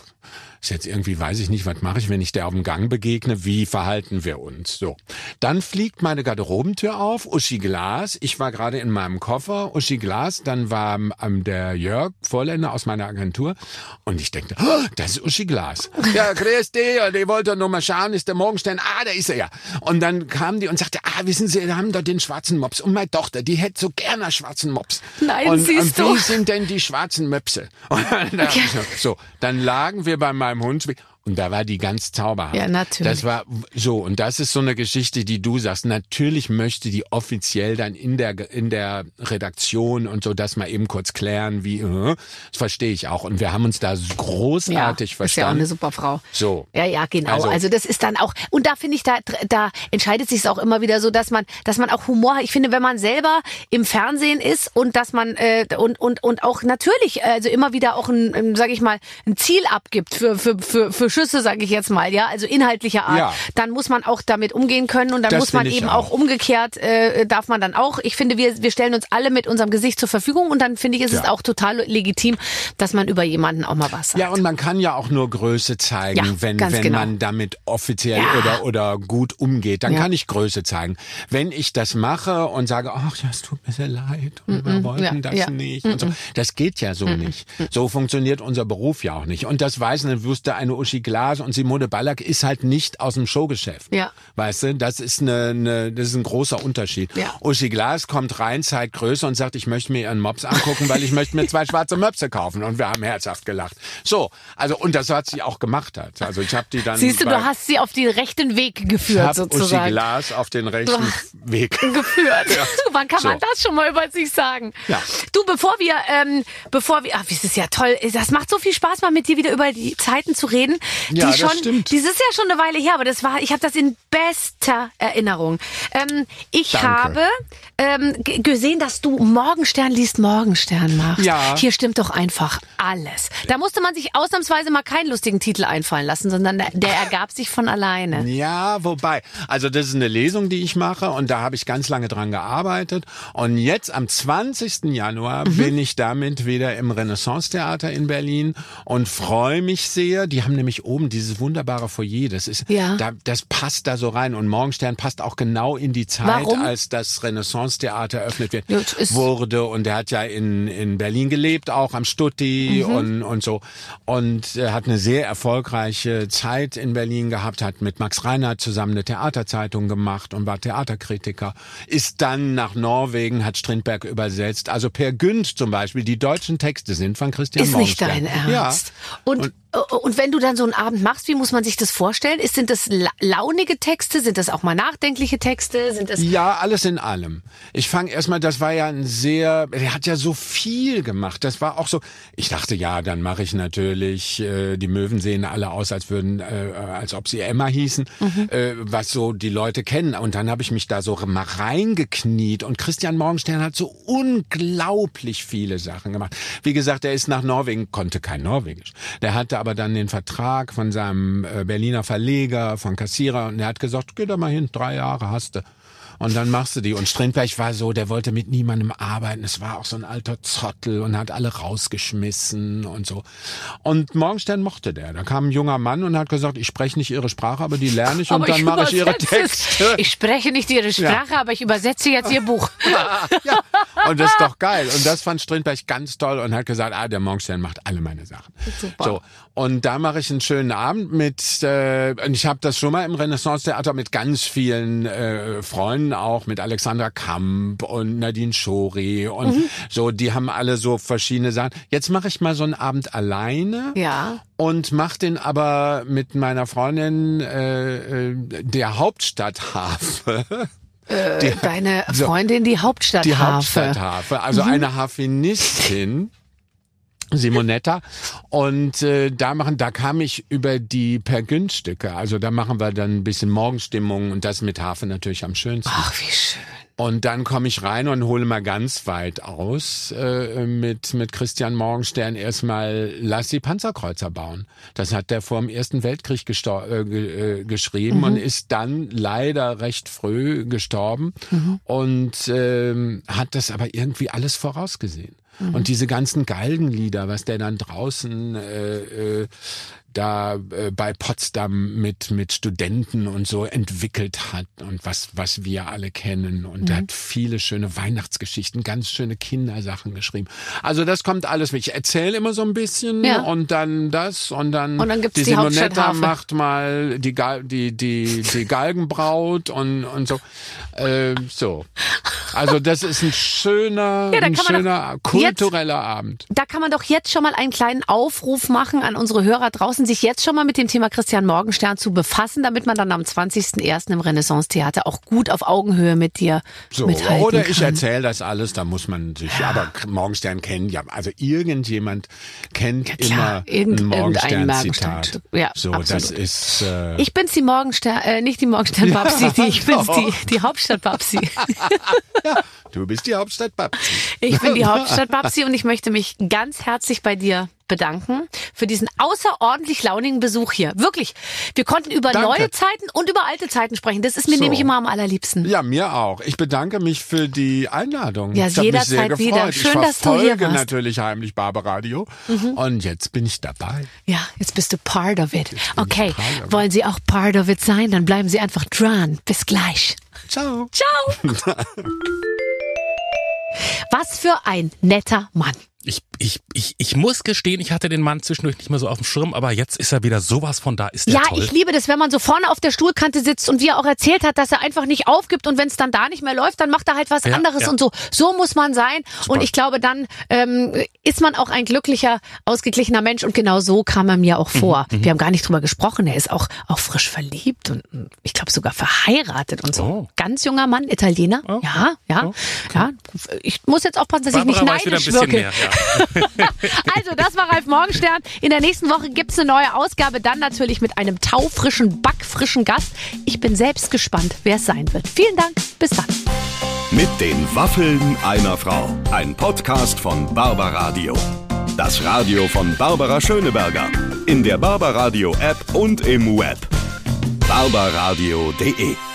Speaker 4: ist jetzt irgendwie, weiß ich nicht, was mache ich, wenn ich der auf dem Gang begegne, wie verhalten wir uns? So. Dann fliegt meine Garderobentür auf, Uschi Glas, ich war gerade in meinem Koffer, Uschi Glas, dann war ähm, der Jörg Vorländer aus meiner Agentur und ich denke, oh, das ist Uschi Glas. Ja, grüß dich, und ich wollte nur mal schauen, ist der Morgenstern, ah, da ist er ja. Und dann kam die und sagte, ah, wissen Sie, wir haben da den schwarzen Mops und meine Tochter, die hätte so gerne einen schwarzen Mops.
Speaker 2: Nein,
Speaker 4: und,
Speaker 2: siehst
Speaker 4: und wie
Speaker 2: du.
Speaker 4: sind denn die schwarzen Möpse? Und dann, so, so, dann lagen wir bei meinem Hund und da war die ganz zauberhaft.
Speaker 2: Ja, natürlich.
Speaker 4: Das war so. Und das ist so eine Geschichte, die du sagst. Natürlich möchte die offiziell dann in der, in der Redaktion und so das mal eben kurz klären, wie, äh, das verstehe ich auch. Und wir haben uns da großartig
Speaker 2: ja, Ist ja auch
Speaker 4: verstanden.
Speaker 2: eine super Frau.
Speaker 4: So.
Speaker 2: Ja, ja, genau. Also,
Speaker 4: Also-
Speaker 2: das ist dann auch, und da finde ich, da, da entscheidet sich auch immer wieder so, dass man, dass man auch Humor hat. Ich finde, wenn man selber im Fernsehen ist und dass man, äh, und, und, und auch natürlich, also immer wieder auch ein, ein sag ich mal, ein Ziel abgibt für, für, für, für Schüsse, sage ich jetzt mal, ja, also inhaltlicher Art,
Speaker 4: Ja.
Speaker 2: dann muss man auch damit umgehen können und dann
Speaker 4: Das
Speaker 2: muss man eben
Speaker 4: auch.
Speaker 2: auch umgekehrt, äh, darf man dann auch, ich finde, wir, wir stellen uns alle mit unserem Gesicht zur Verfügung und dann finde ich, ist es
Speaker 4: Ja.
Speaker 2: auch total legitim, dass man über jemanden auch mal was sagt.
Speaker 4: Ja, und man kann ja auch nur Größe zeigen,
Speaker 2: Ja,
Speaker 4: wenn, wenn
Speaker 2: genau.
Speaker 4: man damit offiziell oder, oder gut umgeht. Dann kann ich Größe zeigen. Wenn ich das mache und sage, ach ja, es tut mir sehr leid und wir wollten das nicht und so. Das geht ja so nicht. So funktioniert unser Beruf ja auch nicht. Und das weiß eine, wusste eine Uschi Glas und Simone Ballack ist halt nicht aus dem Showgeschäft.
Speaker 2: Ja.
Speaker 4: Weißt du, das ist eine, eine das ist ein großer Unterschied.
Speaker 2: Ja.
Speaker 4: Uschi Glas kommt rein, zeigt Größe und sagt, ich möchte mir ihren Mops angucken, weil ich möchte mir zwei schwarze Möpse kaufen. Und wir haben herzhaft gelacht. So, also und das hat sie auch gemacht hat. Also ich habe die dann.
Speaker 2: Siehst du,
Speaker 4: bei-
Speaker 2: du hast sie auf den rechten Weg
Speaker 4: ich
Speaker 2: geführt
Speaker 4: Uschi
Speaker 2: sozusagen.
Speaker 4: Glas auf den rechten Weg.
Speaker 2: geführt. Wann kann man
Speaker 4: So.
Speaker 2: das schon mal über sich sagen?
Speaker 4: Ja.
Speaker 2: Du, bevor wir, ähm, bevor wir, ach, das ist ja toll. Das macht so viel Spaß, mal mit dir wieder über die Zeiten zu reden.
Speaker 4: Ja,
Speaker 2: die
Speaker 4: das
Speaker 2: schon,
Speaker 4: stimmt.
Speaker 2: Das ist ja schon eine Weile her, aber das war, ich habe das in bester Erinnerung. Ähm, ich
Speaker 4: Danke.
Speaker 2: habe ähm, gesehen, dass du Morgenstern liest Morgenstern machst.
Speaker 4: Ja.
Speaker 2: Hier stimmt doch einfach alles. Da musste man sich ausnahmsweise mal keinen lustigen Titel einfallen lassen, sondern der, ergab sich von alleine.
Speaker 4: Ja, wobei, also das ist eine Lesung, die ich mache und da habe ich ganz lange dran gearbeitet. Und jetzt am 20. Januar
Speaker 2: Mhm.
Speaker 4: bin ich damit wieder im Renaissance-Theater in Berlin und freue mich sehr. Die haben nämlich oben dieses wunderbare Foyer. Das ist,
Speaker 2: Ja.
Speaker 4: da, das passt da so rein und Morgenstern passt auch genau in die Zeit,
Speaker 2: Warum?
Speaker 4: als das Renaissance-Theater eröffnet wird,
Speaker 2: Ja, ist-
Speaker 4: wurde. Und er hat ja in, in Berlin gelebt, auch am Stutti
Speaker 2: Mhm.
Speaker 4: und, und so. Und er hat eine sehr erfolgreiche Zeit in Berlin gehabt, hat mit Max Reinhardt zusammen eine Theaterzeitung gemacht und war Theaterkritiker. Ist dann nach Norwegen, hat Strindberg übersetzt. Also Per Günd zum Beispiel, die deutschen Texte sind von Christian
Speaker 2: Ist nicht
Speaker 4: Morgenstern.
Speaker 2: dein Ernst.
Speaker 4: Ja.
Speaker 2: Und, und, wenn du dann so einen Abend machst, wie muss man sich das vorstellen? Ist, sind das la launige Texte? Sind das auch mal nachdenkliche Texte? Sind das
Speaker 4: Ja, alles in allem. Ich fange erstmal, das war ja ein sehr, er hat ja so viel gemacht. Das war auch so, ich dachte, ja, dann mache ich natürlich, äh, die Möwen sehen alle aus, als würden, äh, als ob sie Emma hießen, äh, was so die Leute kennen. Und dann habe ich mich da so mal reingekniet und Christian Morgenstern hat so unglaublich viele Sachen gemacht. Wie gesagt, er ist nach Norwegen, konnte kein Norwegisch. Der hatte aber dann den Vertrag von seinem äh, Berliner Verleger, von Kassierer und er hat gesagt, geh da mal hin, drei Jahre hast du. Und dann machst du die. Und Strindberg war so, der wollte mit niemandem arbeiten. Es war auch so ein alter Zottel und hat alle rausgeschmissen und so. Und Morgenstern mochte der. Da kam ein junger Mann und hat gesagt, ich spreche nicht ihre Sprache, aber die lerne ich und
Speaker 2: Aber
Speaker 4: dann mache ich ihre
Speaker 2: es.
Speaker 4: Texte.
Speaker 2: Ich spreche nicht ihre Sprache, aber ich übersetze jetzt ihr Buch.
Speaker 4: ja. Und das ist doch geil. Und das fand Strindberg ganz toll und hat gesagt, ah, der Morgenstern macht alle meine Sachen.
Speaker 2: Super.
Speaker 4: So. Und da mache ich einen schönen Abend mit, äh, und ich habe das schon mal im Renaissance-Theater mit ganz vielen äh, Freunden auch, mit Alexandra Kamp und Nadine Schori und
Speaker 2: Mhm.
Speaker 4: so, die haben alle so verschiedene Sachen. Jetzt mache ich mal so einen Abend alleine
Speaker 2: Ja.
Speaker 4: und mach den aber mit meiner Freundin äh, äh, der Hauptstadthafe.
Speaker 2: Äh, Deine
Speaker 4: so.
Speaker 2: Freundin, die Hauptstadt
Speaker 4: Die
Speaker 2: Harfe.
Speaker 4: Hauptstadtharfe, also
Speaker 2: Mhm.
Speaker 4: eine Harfenistin. Simonetta und äh, da machen da kam ich über die Per Günd Stücke also da machen wir dann ein bisschen Morgenstimmung und das mit Harfe natürlich am schönsten
Speaker 2: Ach, wie schön.
Speaker 4: und dann komme ich rein und hole mal ganz weit aus äh, mit mit Christian Morgenstern erstmal lass die Panzerkreuzer bauen. Das hat der vor dem Ersten Weltkrieg äh, äh, geschrieben und ist dann leider recht früh gestorben und ähm, hat das aber irgendwie alles vorausgesehen. Und diese ganzen Galgenlieder, was der dann draußen äh, äh, da äh, bei Potsdam mit mit Studenten und so entwickelt hat und was was wir alle kennen und er hat viele schöne Weihnachtsgeschichten, ganz schöne Kindersachen geschrieben. Also das kommt alles mit. Ich erzähle immer so ein bisschen
Speaker 2: Ja.
Speaker 4: und dann das und dann,
Speaker 2: Und dann gibt's
Speaker 4: die
Speaker 2: die
Speaker 4: Simonetta macht mal die Gal die die die Galgenbraut und und so äh, so. Also das ist ein schöner
Speaker 2: Ja,
Speaker 4: ein schöner
Speaker 2: doch- jetzt,
Speaker 4: Kultureller Abend.
Speaker 2: da kann man doch jetzt schon mal einen kleinen Aufruf machen an unsere Hörer draußen, sich jetzt schon mal mit dem Thema Christian Morgenstern zu befassen, damit man dann am 20.01. im Renaissance-Theater auch gut auf Augenhöhe mit dir
Speaker 4: So,
Speaker 2: mithalten
Speaker 4: oder ich erzähle das alles, da muss man sich, aber Morgenstern kennen ja, also irgendjemand kennt
Speaker 2: Ja, klar,
Speaker 4: immer
Speaker 2: irgend-
Speaker 4: ein Morgenstern-Zitat.
Speaker 2: Morgenstern. Ja,
Speaker 4: so, das
Speaker 2: absolut.
Speaker 4: ist, äh,
Speaker 2: Ich bin's die Morgenstern, äh, nicht die Morgenstern-Babsi, die, ich bin's
Speaker 4: doch.
Speaker 2: die, die Hauptstadt-Babsi.
Speaker 4: du bist die Hauptstadt Babsi.
Speaker 2: Ich bin die Hauptstadt-Babsi und ich möchte mich ganz herzlich bei dir bedanken für diesen außerordentlich launigen Besuch hier. Wirklich. Wir konnten über
Speaker 4: Danke.
Speaker 2: neue Zeiten und über alte Zeiten sprechen. Das ist mir
Speaker 4: So.
Speaker 2: nämlich immer am allerliebsten.
Speaker 4: Ja, mir auch. Ich bedanke mich für die Einladung.
Speaker 2: Ja,
Speaker 4: ich hab mich
Speaker 2: jederzeit
Speaker 4: sehr gefreut.
Speaker 2: wieder.
Speaker 4: ich
Speaker 2: Schön, dass du hier warst. Mhm.
Speaker 4: natürlich heimlich Barbaradio und jetzt bin ich dabei.
Speaker 2: Ja, jetzt bist du part of it. Okay,
Speaker 4: of
Speaker 2: wollen Sie auch part of it sein? Dann bleiben Sie einfach dran. Bis gleich.
Speaker 4: Ciao.
Speaker 2: Ciao. Was für ein netter Mann.
Speaker 3: Ich, ich, ich, ich muss gestehen, ich hatte den Mann zwischendurch nicht mehr so auf dem Schirm, aber jetzt ist er wieder sowas von da. Ist der
Speaker 2: Ja,
Speaker 3: toll.
Speaker 2: ich liebe das, wenn man so vorne auf der Stuhlkante sitzt und wie er auch erzählt hat, dass er einfach nicht aufgibt und wenn es dann da nicht mehr läuft, dann macht er halt was
Speaker 3: Ja,
Speaker 2: anderes
Speaker 3: ja.
Speaker 2: und so. So muss man sein und ich glaube, dann ähm, ist man auch ein glücklicher, ausgeglichener Mensch und genau so kam er mir auch
Speaker 3: Mhm,
Speaker 2: vor. Wir haben gar nicht drüber gesprochen, er ist auch, auch frisch verliebt und ich glaube sogar verheiratet und so.
Speaker 3: Oh.
Speaker 2: Ganz junger Mann, Italiener.
Speaker 3: Oh.
Speaker 2: Ja, ja, ja. Ich muss jetzt aufpassen, dass ich nicht
Speaker 3: Barbara wieder ein
Speaker 2: neidisch wirke.
Speaker 3: mehr. Ja.
Speaker 2: Also, das war Ralf Morgenstern. In der nächsten Woche gibt's eine neue Ausgabe, dann natürlich mit einem taufrischen, backfrischen Gast. Ich bin selbst gespannt, wer es sein wird. Vielen Dank, bis dann.
Speaker 1: Mit den Waffeln einer Frau. Ein Podcast von Barbaradio. Das Radio von Barbara Schöneberger. In der Barbaradio App und im Web. barbaradio.de